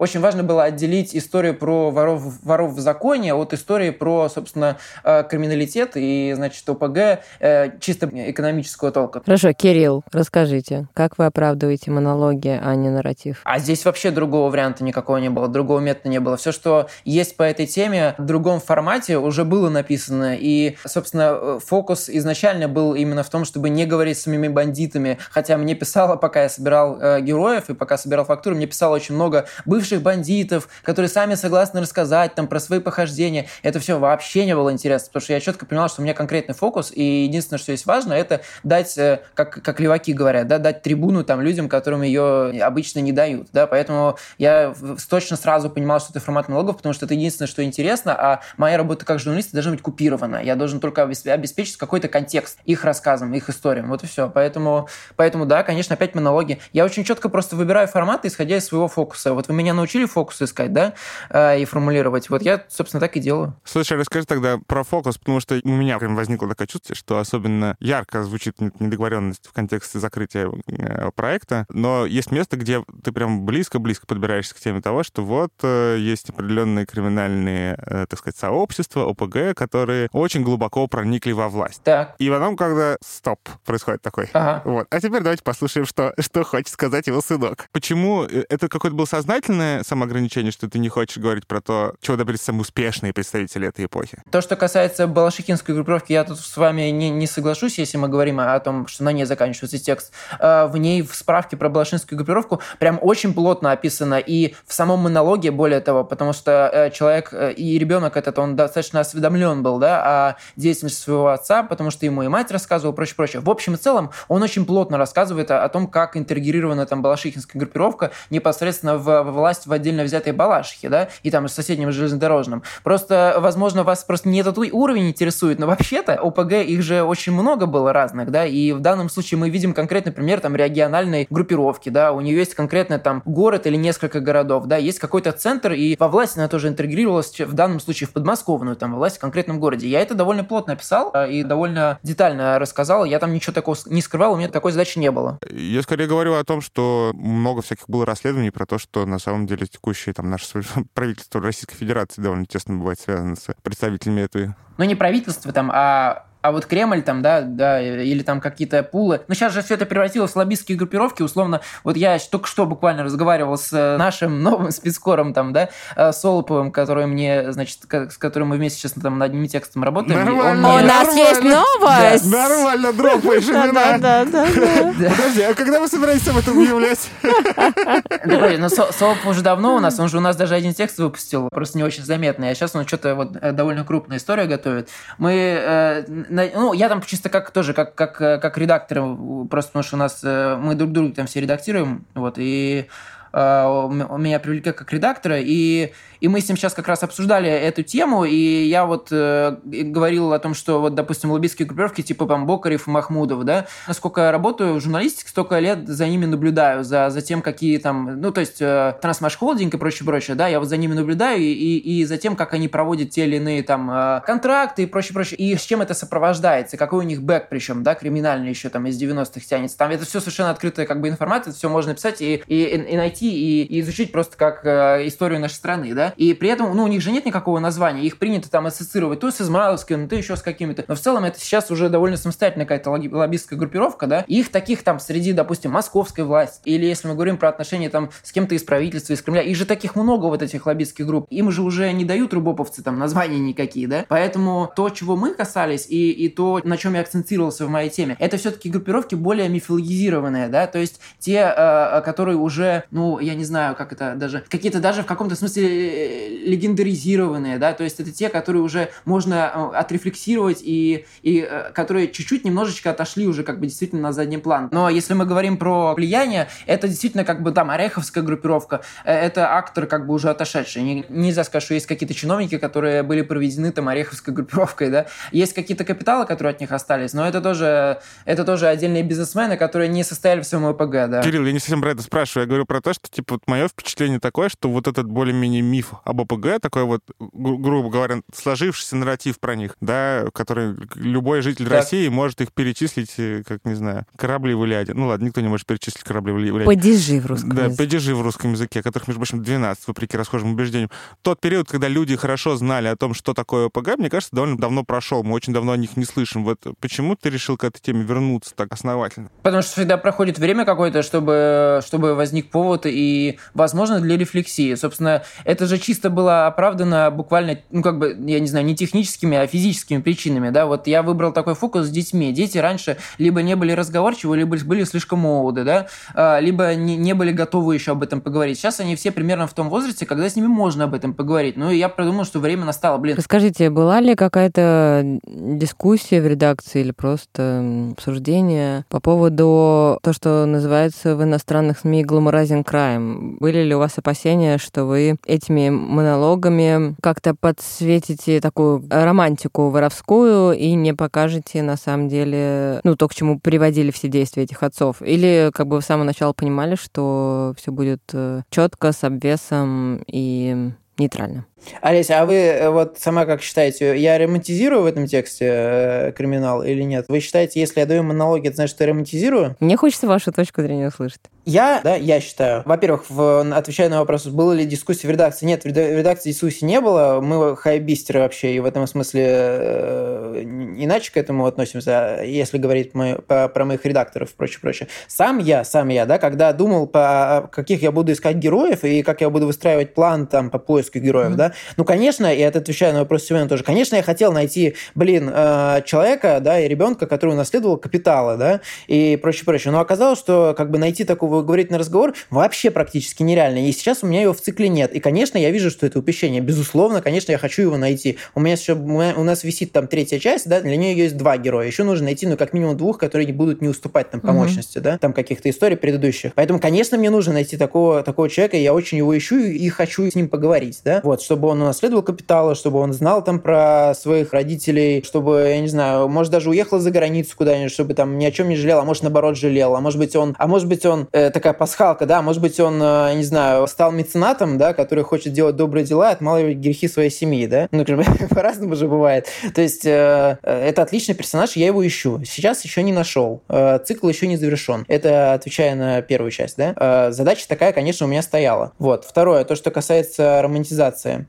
очень важно было отделить историю про воров, воров в законе от истории про, собственно, э, криминалитет и, значит, ОПГ э, чисто экономического толка. Хорошо, Кирилл, расскажите, как вы оправдываете монологи, а не нарратив? А здесь вообще другого варианта никакого не было, другого метода не было. Все, что есть по этой теме в другом формате, уже было написано. И, собственно, фокус изначально был именно в том, чтобы не говорить с самими бандитами. Хотя мне писало, пока я собирал э, героев и пока собирал фактуру, мне писало очень много бывших бывших бандитов, которые сами согласны рассказать там про свои похождения. Это все вообще не было интересно, потому что я четко понимал, что у меня конкретный фокус, и единственное, что есть важно, это дать, э, как, как леваки говорят, да, дать трибуну там людям, которым ее обычно не дают, да, поэтому я точно сразу понимал, что это формат налогов, потому что это единственное, что интересно, а моя работа как журналиста должна быть купирована. Я должен только обеспечить какой-то контекст их рассказам, их историям. Вот и все. Поэтому, поэтому да, конечно, опять монологи. Я очень четко просто выбираю форматы, исходя из своего фокуса. Вот вы меня научили фокус искать, да, э, и формулировать. Вот я, собственно, так и делаю. Слушай, расскажи тогда про фокус, потому что у меня прям возникло такое чувство, что особенно ярко звучит недоговоренность в контексте закрытия э, проекта, но есть место, где ты прям близко-близко подбираешься к теме того, что вот э, есть определенные криминальные, так сказать, сообщества, ОПГ, которые очень глубоко проникли во власть. Так. И потом, когда стоп, происходит такой. Ага. Вот. А теперь давайте послушаем, что, что хочет сказать его сынок. Почему это какое-то было сознательное самоограничение, что ты не хочешь говорить про то, чего добились самые успешные представители этой эпохи? То, что касается балашихинской группировки, я тут с вами не, не соглашусь, если мы говорим о том, что на ней заканчивается текст. А, в ней в справке про балашинскую группировку прям очень плотно описано и в самом монологе, более того, потому что э, человек э, и ребенок этот, он достаточно осведомлен был, да, о деятельности своего отца, потому что ему и мать рассказывала, прочее, прочее. В общем и целом, он очень плотно рассказывает о, о том, как интегрирована там балашихинская группировка непосредственно в, во власть в отдельно взятые Балашихи, да, и там с соседним железнодорожным. Просто, возможно, вас просто не этот уровень интересует, но вообще-то ОПГ их же очень много было разных, да, и в данном случае мы видим конкретный пример там региональной группировки, да, у нее есть конкретно там город или несколько городов, да, есть какой-то центр, и во власть она тоже интегрировалась, в данном случае в подмосковную, там, власть в конкретном городе. Я это довольно плотно описал а, и довольно детально рассказал, я там ничего такого не скрывал, у меня такой задачи не было. Я скорее говорю о том, что много всяких было расследований про то, что на самом деле деле текущее там наше правительство Российской Федерации довольно тесно бывает связано с представителями этой ну, не правительство там, а А вот Кремль там, да, да, или там какие-то пулы. Но сейчас же все это превратилось в лоббистские группировки, условно. Вот я только что буквально разговаривал с э, нашим новым спецкором там, да, э, Солоповым, который мне, значит, с которым мы вместе сейчас там над одним текстом работаем. Нормально, он, у нас есть новость! Да, нормально, дропаешь имена. Да, да, да. Подожди, а когда вы собираетесь об этом объявлять? Ну, Солопов уже давно у нас, он же у нас даже один текст выпустил, просто не очень заметный. А сейчас он что-то вот э, довольно крупная история готовит. Мы, ну, я там чисто как тоже, как, как, как редактор, просто потому что у нас, мы друг друга там все редактируем, вот, и меня привлекли как редактора, и и мы с ним сейчас как раз обсуждали эту тему, и я вот э, говорил о том, что вот, допустим, лоббистские группировки типа там Бокарев, Махмудов, да, насколько я работаю в журналистике, столько лет за ними наблюдаю, за, за тем, какие там, ну, то есть э, Трансмаш Холдинг и прочее, прочее, да, я вот за ними наблюдаю, и, и, и за тем, как они проводят те или иные там э, контракты и прочее, прочее, и с чем это сопровождается, какой у них бэк причем, да, криминальный еще там из 90-х тянется, там это все совершенно открытая как бы информация, все можно писать и, и, и найти, и, и изучить просто как э, историю нашей страны, да, и при этом, ну, у них же нет никакого названия, их принято там ассоциировать то с Измайловским, то еще с какими-то, но в целом это сейчас уже довольно самостоятельная какая-то лоббистская группировка, да, их таких там среди, допустим, московской власти, или если мы говорим про отношения там с кем-то из правительства, из Кремля, их же таких много вот этих лоббистских групп, им же уже не дают рубоповцы там названия никакие, да, поэтому то, чего мы касались, и, и то, на чем я акцентировался в моей теме, это все-таки группировки более мифологизированные, да, то есть те, э, которые уже, ну, я не знаю, как это даже, какие-то даже в каком-то смысле э, легендаризированные, да, то есть это те, которые уже можно э, отрефлексировать и, и э, которые чуть-чуть немножечко отошли уже как бы действительно на задний план. Но если мы говорим про влияние, это действительно как бы там Ореховская группировка, это актор как бы уже отошедший. Не, нельзя сказать, что есть какие-то чиновники, которые были проведены там Ореховской группировкой, да. Есть какие-то капиталы, которые от них остались, но это тоже, это тоже отдельные бизнесмены, которые не состояли в своем ОПГ, да. Кирилл, я не совсем про это спрашиваю, я говорю про то, что, типа, вот мое впечатление такое, что вот этот более-менее миф об ОПГ такой вот, грубо говоря, сложившийся нарратив про них, да, который любой житель так. России может их перечислить, э, как, не знаю, корабли в Илиаде. Ну ладно, никто не может перечислить корабли в Илиаде. Падежи в русском Да, языке. падежи в русском языке, которых, между прочим, 12, вопреки расхожим убеждениям. Тот период, когда люди хорошо знали о том, что такое ОПГ, мне кажется, довольно давно прошел. Мы очень давно о них не слышим. Вот почему ты решил к этой теме вернуться так основательно? Потому что всегда проходит время какое-то, чтобы, чтобы возник повод и, возможно, для рефлексии. Собственно, это же чисто было оправдано буквально, ну, как бы, я не знаю, не техническими, а физическими причинами, да, вот я выбрал такой фокус с детьми. Дети раньше либо не были разговорчивы, либо были слишком молоды, да, а, либо не, не были готовы еще об этом поговорить. Сейчас они все примерно в том возрасте, когда с ними можно об этом поговорить. Ну, и я подумал, что время настало, блин. Расскажите, была ли какая-то дискуссия в редакции или просто обсуждение по поводу то, что называется в иностранных СМИ гламуразинг краем? Были ли у вас опасения, что вы этими монологами как-то подсветите такую романтику воровскую и не покажете на самом деле, ну, то, к чему приводили все действия этих отцов? Или как бы с самого начала понимали, что все будет э, четко, с обвесом и нейтрально? Олеся, а вы э, вот сама как считаете, я романтизирую в этом тексте э, криминал или нет? Вы считаете, если я даю монологи, это значит, что я романтизирую? Мне хочется вашу точку зрения услышать. Я, да, я считаю. Во-первых, в, отвечая на вопрос, было ли дискуссия в редакции? Нет, в редакции дискуссии не было. Мы хайбистеры вообще, и в этом смысле э, иначе к этому относимся, если говорить мы, по, про моих редакторов и прочее, прочее. Сам я, сам я, да, когда думал, по каких я буду искать героев и как я буду выстраивать план там по поиску героев, mm-hmm. да, ну, конечно, и это отвечаю на вопрос Семена тоже, конечно, я хотел найти, блин, э, человека, да, и ребенка, который унаследовал капиталы, да, и прочее, прочее. Но оказалось, что как бы найти такого говорить на разговор вообще практически нереально. И сейчас у меня его в цикле нет. И, конечно, я вижу, что это упущение. Безусловно, конечно, я хочу его найти. У меня еще, у нас висит там третья часть, да, для нее есть два героя. Еще нужно найти, ну, как минимум двух, которые будут не уступать там по mm-hmm. мощности, да, там каких-то историй предыдущих. Поэтому, конечно, мне нужно найти такого, такого человека, я очень его ищу и хочу с ним поговорить, да, вот, чтобы он унаследовал капиталы, чтобы он знал там про своих родителей, чтобы, я не знаю, может, даже уехал за границу куда-нибудь, чтобы там ни о чем не жалел, а может, наоборот, жалел, а может быть, он, а может быть, он э, э, такая пасхалка, да, может быть, он, э, не знаю, стал меценатом, да, который хочет делать добрые дела и отмалывать грехи своей семьи, да, ну, по-разному же бывает. То есть, э, это отличный персонаж, я его ищу. Сейчас еще не нашел. Э, цикл еще не завершен. Это отвечая на первую часть, да. Э, задача такая, конечно, у меня стояла. Вот. Второе, то, что касается романтизации.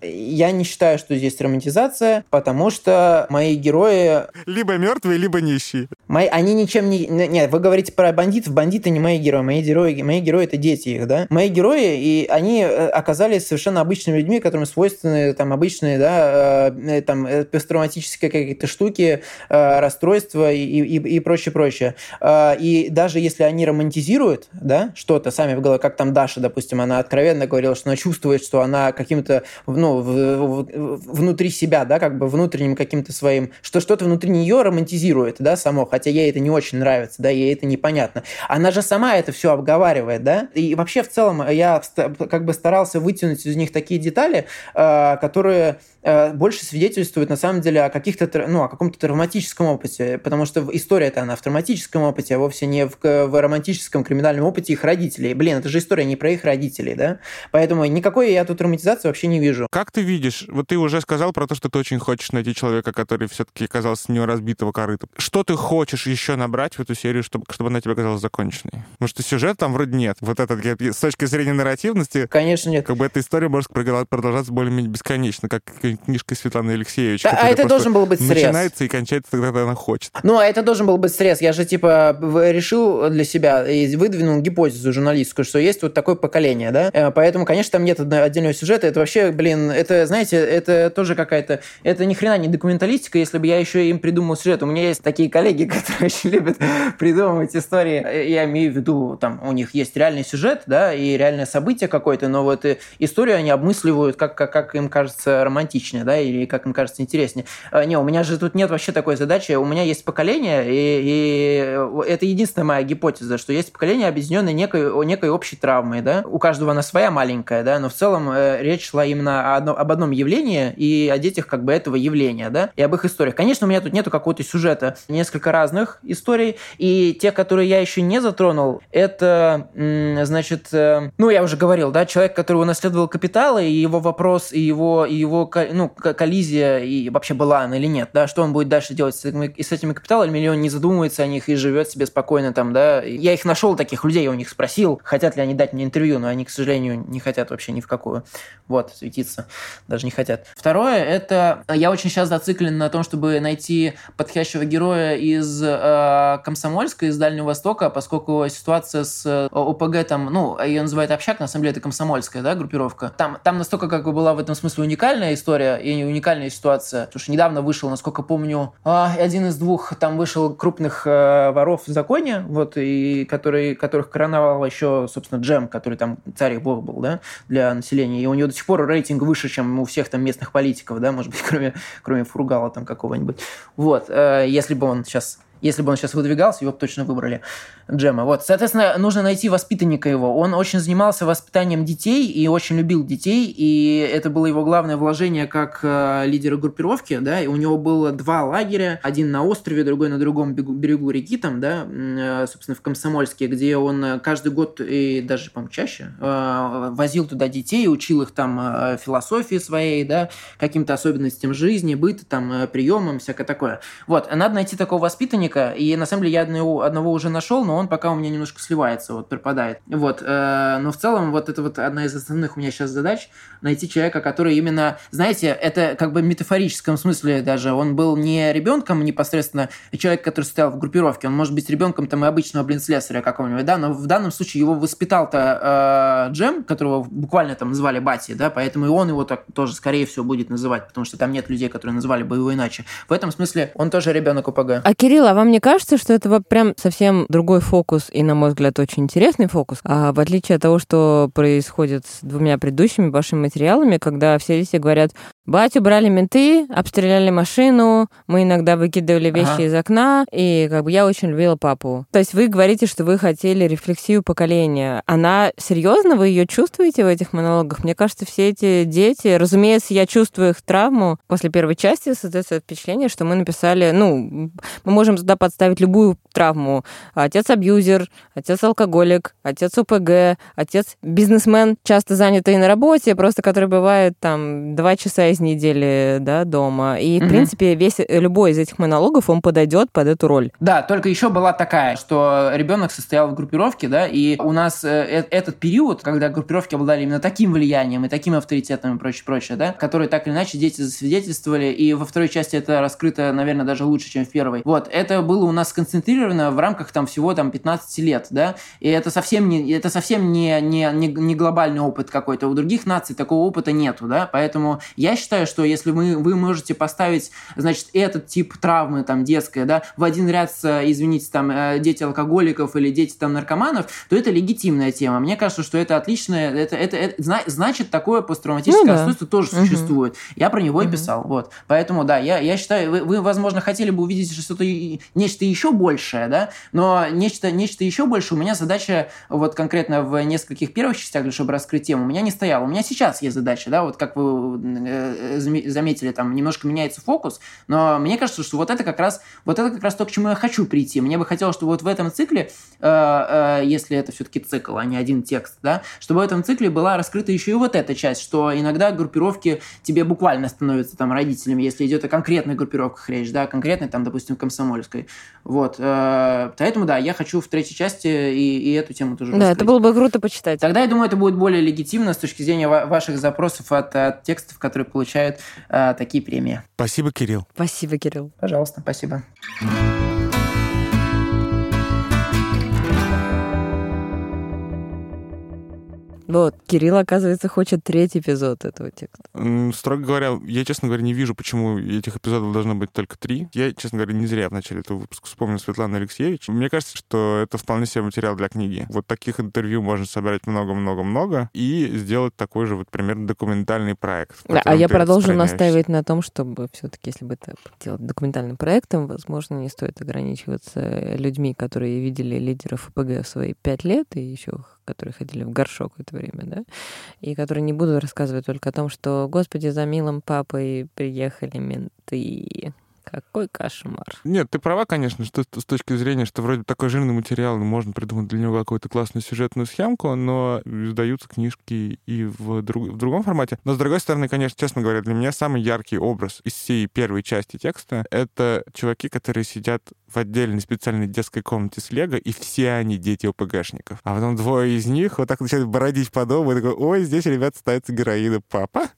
Я не считаю, что здесь романтизация, потому что мои герои... Либо мертвые, либо нищие. Мои, они ничем не... Нет, вы говорите про бандитов. Бандиты не мои герои. Мои герои, мои герои это дети их, да. Мои герои, и они э, оказались совершенно обычными людьми, которым свойственны там обычные, да, э, там, посттравматические какие-то штуки, э, расстройства и, и, и прочее, прочее. Э, и даже если они романтизируют, да, что-то сами в голове, как там Даша, допустим, она откровенно говорила, что она чувствует, что она каким-то, ну, в, в, внутри себя, да, как бы внутренним каким-то своим, что что-то внутри нее романтизирует, да, само, хотя ей это не очень нравится, да, ей это непонятно. Она же сама это все обговаривает, да, и вообще в целом я как бы старался вытянуть из них такие детали, э, которые э, больше свидетельствуют на самом деле о каких-то, ну, о каком-то травматическом опыте, потому что история это она в травматическом опыте, а вовсе не в, в романтическом криминальном опыте их родителей. Блин, это же история не про их родителей, да? Поэтому никакой я тут романтизации вообще не вижу. Как ты видишь, вот ты уже сказал про то, что ты очень хочешь найти человека, который все-таки оказался не разбитого корыта. Что ты хочешь еще набрать в эту серию, чтобы, чтобы она тебе казалась законченной? Потому что сюжет там вроде нет. Вот этот, с точки зрения нарративности... Конечно, нет. Как бы эта история может продолжаться более-менее бесконечно, как книжка Светланы Алексеевич. Да, а это должен был быть срез. Начинается и кончается тогда, когда она хочет. Ну, а это должен был быть срез. Я же, типа, решил для себя и выдвинул гипотезу журналистскую, что есть вот такое поколение, да? Э, поэтому, конечно, там нет отдельного сюжета. Это вообще, блин, это, знаете, это тоже какая-то... Это ни хрена не документалистика, если бы я еще им придумал сюжет. У меня есть такие коллеги, которые очень любят придумывать истории. Э, я имею в виду, там, у них есть реальный сюжет, да, и реальное событие какое-то, но вот историю они обмысливают, как, как, как им кажется романтичнее, да, или как им кажется интереснее. Э, не, у меня же тут нет вообще такой задачи. У меня есть поколение, и, и это единственная моя гипотеза, что есть поколение, объединенное некой, некой общей травмой, да. У каждого она своя маленькая, да, но в целом э, речь шла именно о, об одном явлении и о детях как бы этого явления, да, и об их историях. Конечно, у меня тут нету какого-то сюжета, несколько разных историй, и те, которые я еще не затронул, это, значит, э, ну, я уже говорил, да, человек, который унаследовал капиталы, и его вопрос, и его, и его ну, коллизия, и вообще была она или нет, да, что он будет дальше делать с этими, с этими капиталами, или он не задумывается о них и живет себе спокойно там, да. Я их нашел, таких людей, я у них спросил, хотят ли они дать мне интервью, но они, к сожалению, не хотят вообще ни в какую, вот, светиться, даже не хотят. Второе, это я очень сейчас зациклен на том, чтобы найти подходящего героя из э, Комсомольска, из Дальнего Востока, поскольку ситуация с э, ОПГ там, ну, ее называют общак, на самом деле это комсомольская, да, группировка. Там, там настолько как бы была в этом смысле уникальная история и уникальная ситуация, потому что недавно вышел, насколько помню, а, один из двух, там вышел крупных э, воров в законе, вот, и который, которых короновал еще, собственно, Джем, который там царь бог был, да, для населения, и у него до сих пор рейтинг выше, чем у всех там местных политиков, да, может быть, кроме, кроме Фургала там какого-нибудь. Вот, э, если бы он сейчас если бы он сейчас выдвигался, его бы точно выбрали Джема. Вот, соответственно, нужно найти воспитанника его. Он очень занимался воспитанием детей и очень любил детей, и это было его главное вложение как э, лидера группировки, да, и у него было два лагеря, один на острове, другой на другом берегу, реки, там, да, э, собственно, в Комсомольске, где он э, каждый год и даже, по чаще э, возил туда детей, учил их там э, философии своей, да, каким-то особенностям жизни, быта, там, э, приемам, всякое такое. Вот, надо найти такого воспитанника, художника, и на самом деле я одного, одного уже нашел, но он пока у меня немножко сливается, вот пропадает. Вот, э, но в целом вот это вот одна из основных у меня сейчас задач найти человека, который именно, знаете, это как бы в метафорическом смысле даже, он был не ребенком непосредственно, человек, который стоял в группировке, он может быть ребенком там и обычного, блин, слесаря какого-нибудь, да, но в данном случае его воспитал-то э, Джем, которого буквально там называли Бати, да, поэтому и он его так тоже, скорее всего, будет называть, потому что там нет людей, которые называли бы его иначе. В этом смысле он тоже ребенок УПГ. А Кирилл, а вам не кажется, что это прям совсем другой фокус и, на мой взгляд, очень интересный фокус, а в отличие от того, что происходит с двумя предыдущими вашими материалами, когда все здесь говорят, Батю брали менты, обстреляли машину, мы иногда выкидывали вещи ага. из окна, и как бы я очень любила папу. То есть вы говорите, что вы хотели рефлексию поколения. Она серьезно, вы ее чувствуете в этих монологах? Мне кажется, все эти дети, разумеется, я чувствую их травму. После первой части создается впечатление, что мы написали, ну, мы можем туда подставить любую травму. Отец абьюзер, отец алкоголик, отец ОПГ, отец бизнесмен, часто занятый на работе, просто который бывает там два часа из недели да, дома. И, угу. в принципе, весь э, любой из этих монологов, он подойдет под эту роль. Да, только еще была такая, что ребенок состоял в группировке, да, и у нас э, э, этот период, когда группировки обладали именно таким влиянием и таким авторитетом и прочее, прочее, да, которые так или иначе дети засвидетельствовали, и во второй части это раскрыто, наверное, даже лучше, чем в первой. Вот, это было у нас сконцентрировано в рамках там всего там 15 лет, да, и это совсем не, это совсем не, не, не, не глобальный опыт какой-то. У других наций такого опыта нету, да, поэтому я считаю, что если мы, вы можете поставить, значит, этот тип травмы, там, детская, да, в один ряд с, извините, там, э, дети алкоголиков или дети, там, наркоманов, то это легитимная тема. Мне кажется, что это отличное, это, это, это значит, такое посттравматическое ну, да. расстройство тоже угу. существует. Я про него угу. и писал, вот. Поэтому, да, я, я считаю, вы, вы, возможно, хотели бы увидеть что-то, нечто еще большее, да, но нечто, нечто еще больше у меня задача, вот конкретно в нескольких первых частях, чтобы раскрыть тему, у меня не стояла. У меня сейчас есть задача, да, вот как вы э, заметили, там немножко меняется фокус, но мне кажется, что вот это как раз, вот это как раз то, к чему я хочу прийти. Мне бы хотелось, чтобы вот в этом цикле, э, э, если это все-таки цикл, а не один текст, да, чтобы в этом цикле была раскрыта еще и вот эта часть, что иногда группировки тебе буквально становятся там родителями, если идет о конкретных группировках речь, да, конкретной там, допустим, комсомольской. Вот. Э, поэтому, да, я хочу в третьей части и, и эту тему тоже Да, раскрыть. это было бы круто почитать. Тогда, я думаю, это будет более легитимно с точки зрения ваших запросов от, от текстов, которые получают э, такие премии. Спасибо, Кирилл. Спасибо, Кирилл. Пожалуйста, спасибо. Вот, Кирилл, оказывается, хочет третий эпизод этого текста. Строго говоря, я, честно говоря, не вижу, почему этих эпизодов должно быть только три. Я, честно говоря, не зря в начале этого выпуска вспомнил Светлану Алексеевич. Мне кажется, что это вполне себе материал для книги. Вот таких интервью можно собрать много-много-много и сделать такой же вот примерно документальный проект. Да, а я продолжу настаивать на том, чтобы все-таки, если бы это делать документальным проектом, возможно, не стоит ограничиваться людьми, которые видели лидеров ФПГ в свои пять лет и еще которые ходили в горшок в это время, да, и которые не будут рассказывать только о том, что, господи, за милым папой приехали менты, какой кошмар. Нет, ты права, конечно, что с точки зрения, что вроде такой жирный материал, можно придумать для него какую-то классную сюжетную схемку, но издаются книжки и в, друг, в другом формате. Но, с другой стороны, конечно, честно говоря, для меня самый яркий образ из всей первой части текста — это чуваки, которые сидят в отдельной специальной детской комнате с Лего, и все они дети ОПГшников. А потом двое из них вот так начинают бродить по дому, и такой, ой, здесь ребята ставятся героины, папа.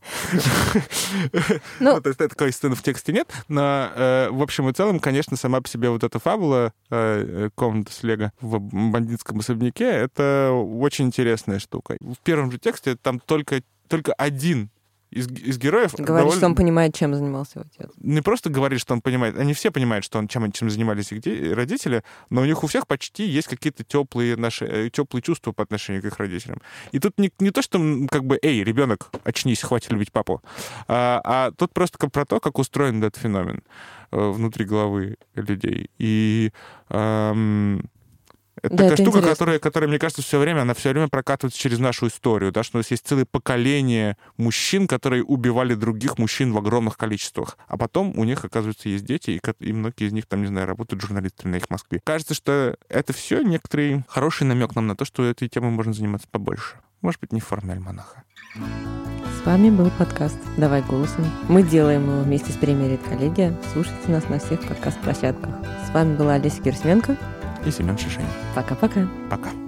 Ну, то есть такой сцены в тексте нет, но э, в общем и целом, конечно, сама по себе вот эта фабула э, комната с Лего в бандитском особняке, это очень интересная штука. В первом же тексте там только только один из, из героев... Говорит, довольно... что он понимает, чем занимался его отец. Не просто говорит, что он понимает, они все понимают, что он, чем, чем занимались их родители, но у них у всех почти есть какие-то теплые, наши, э, теплые чувства по отношению к их родителям. И тут не, не то, что как бы, эй, ребенок, очнись, хватит любить папу, а, а тут просто про то, как устроен этот феномен э, внутри головы людей. И эм, это да, такая это штука, которая, которая, мне кажется, все время, она все время прокатывается через нашу историю, да, что у нас есть целое поколение мужчин, которые убивали других мужчин в огромных количествах, а потом у них, оказывается, есть дети, и, и многие из них, там, не знаю, работают журналистами на их Москве. Кажется, что это все некоторый хороший намек нам на то, что этой темой можно заниматься побольше. Может быть, не в форме альманаха. С вами был подкаст «Давай голосом». Мы делаем его вместе с премией «Коллегия». Слушайте нас на всех подкаст-площадках. С вами была Олеся Кирсменко и Семен Шишин. Пока-пока. Пока. -пока. Пока.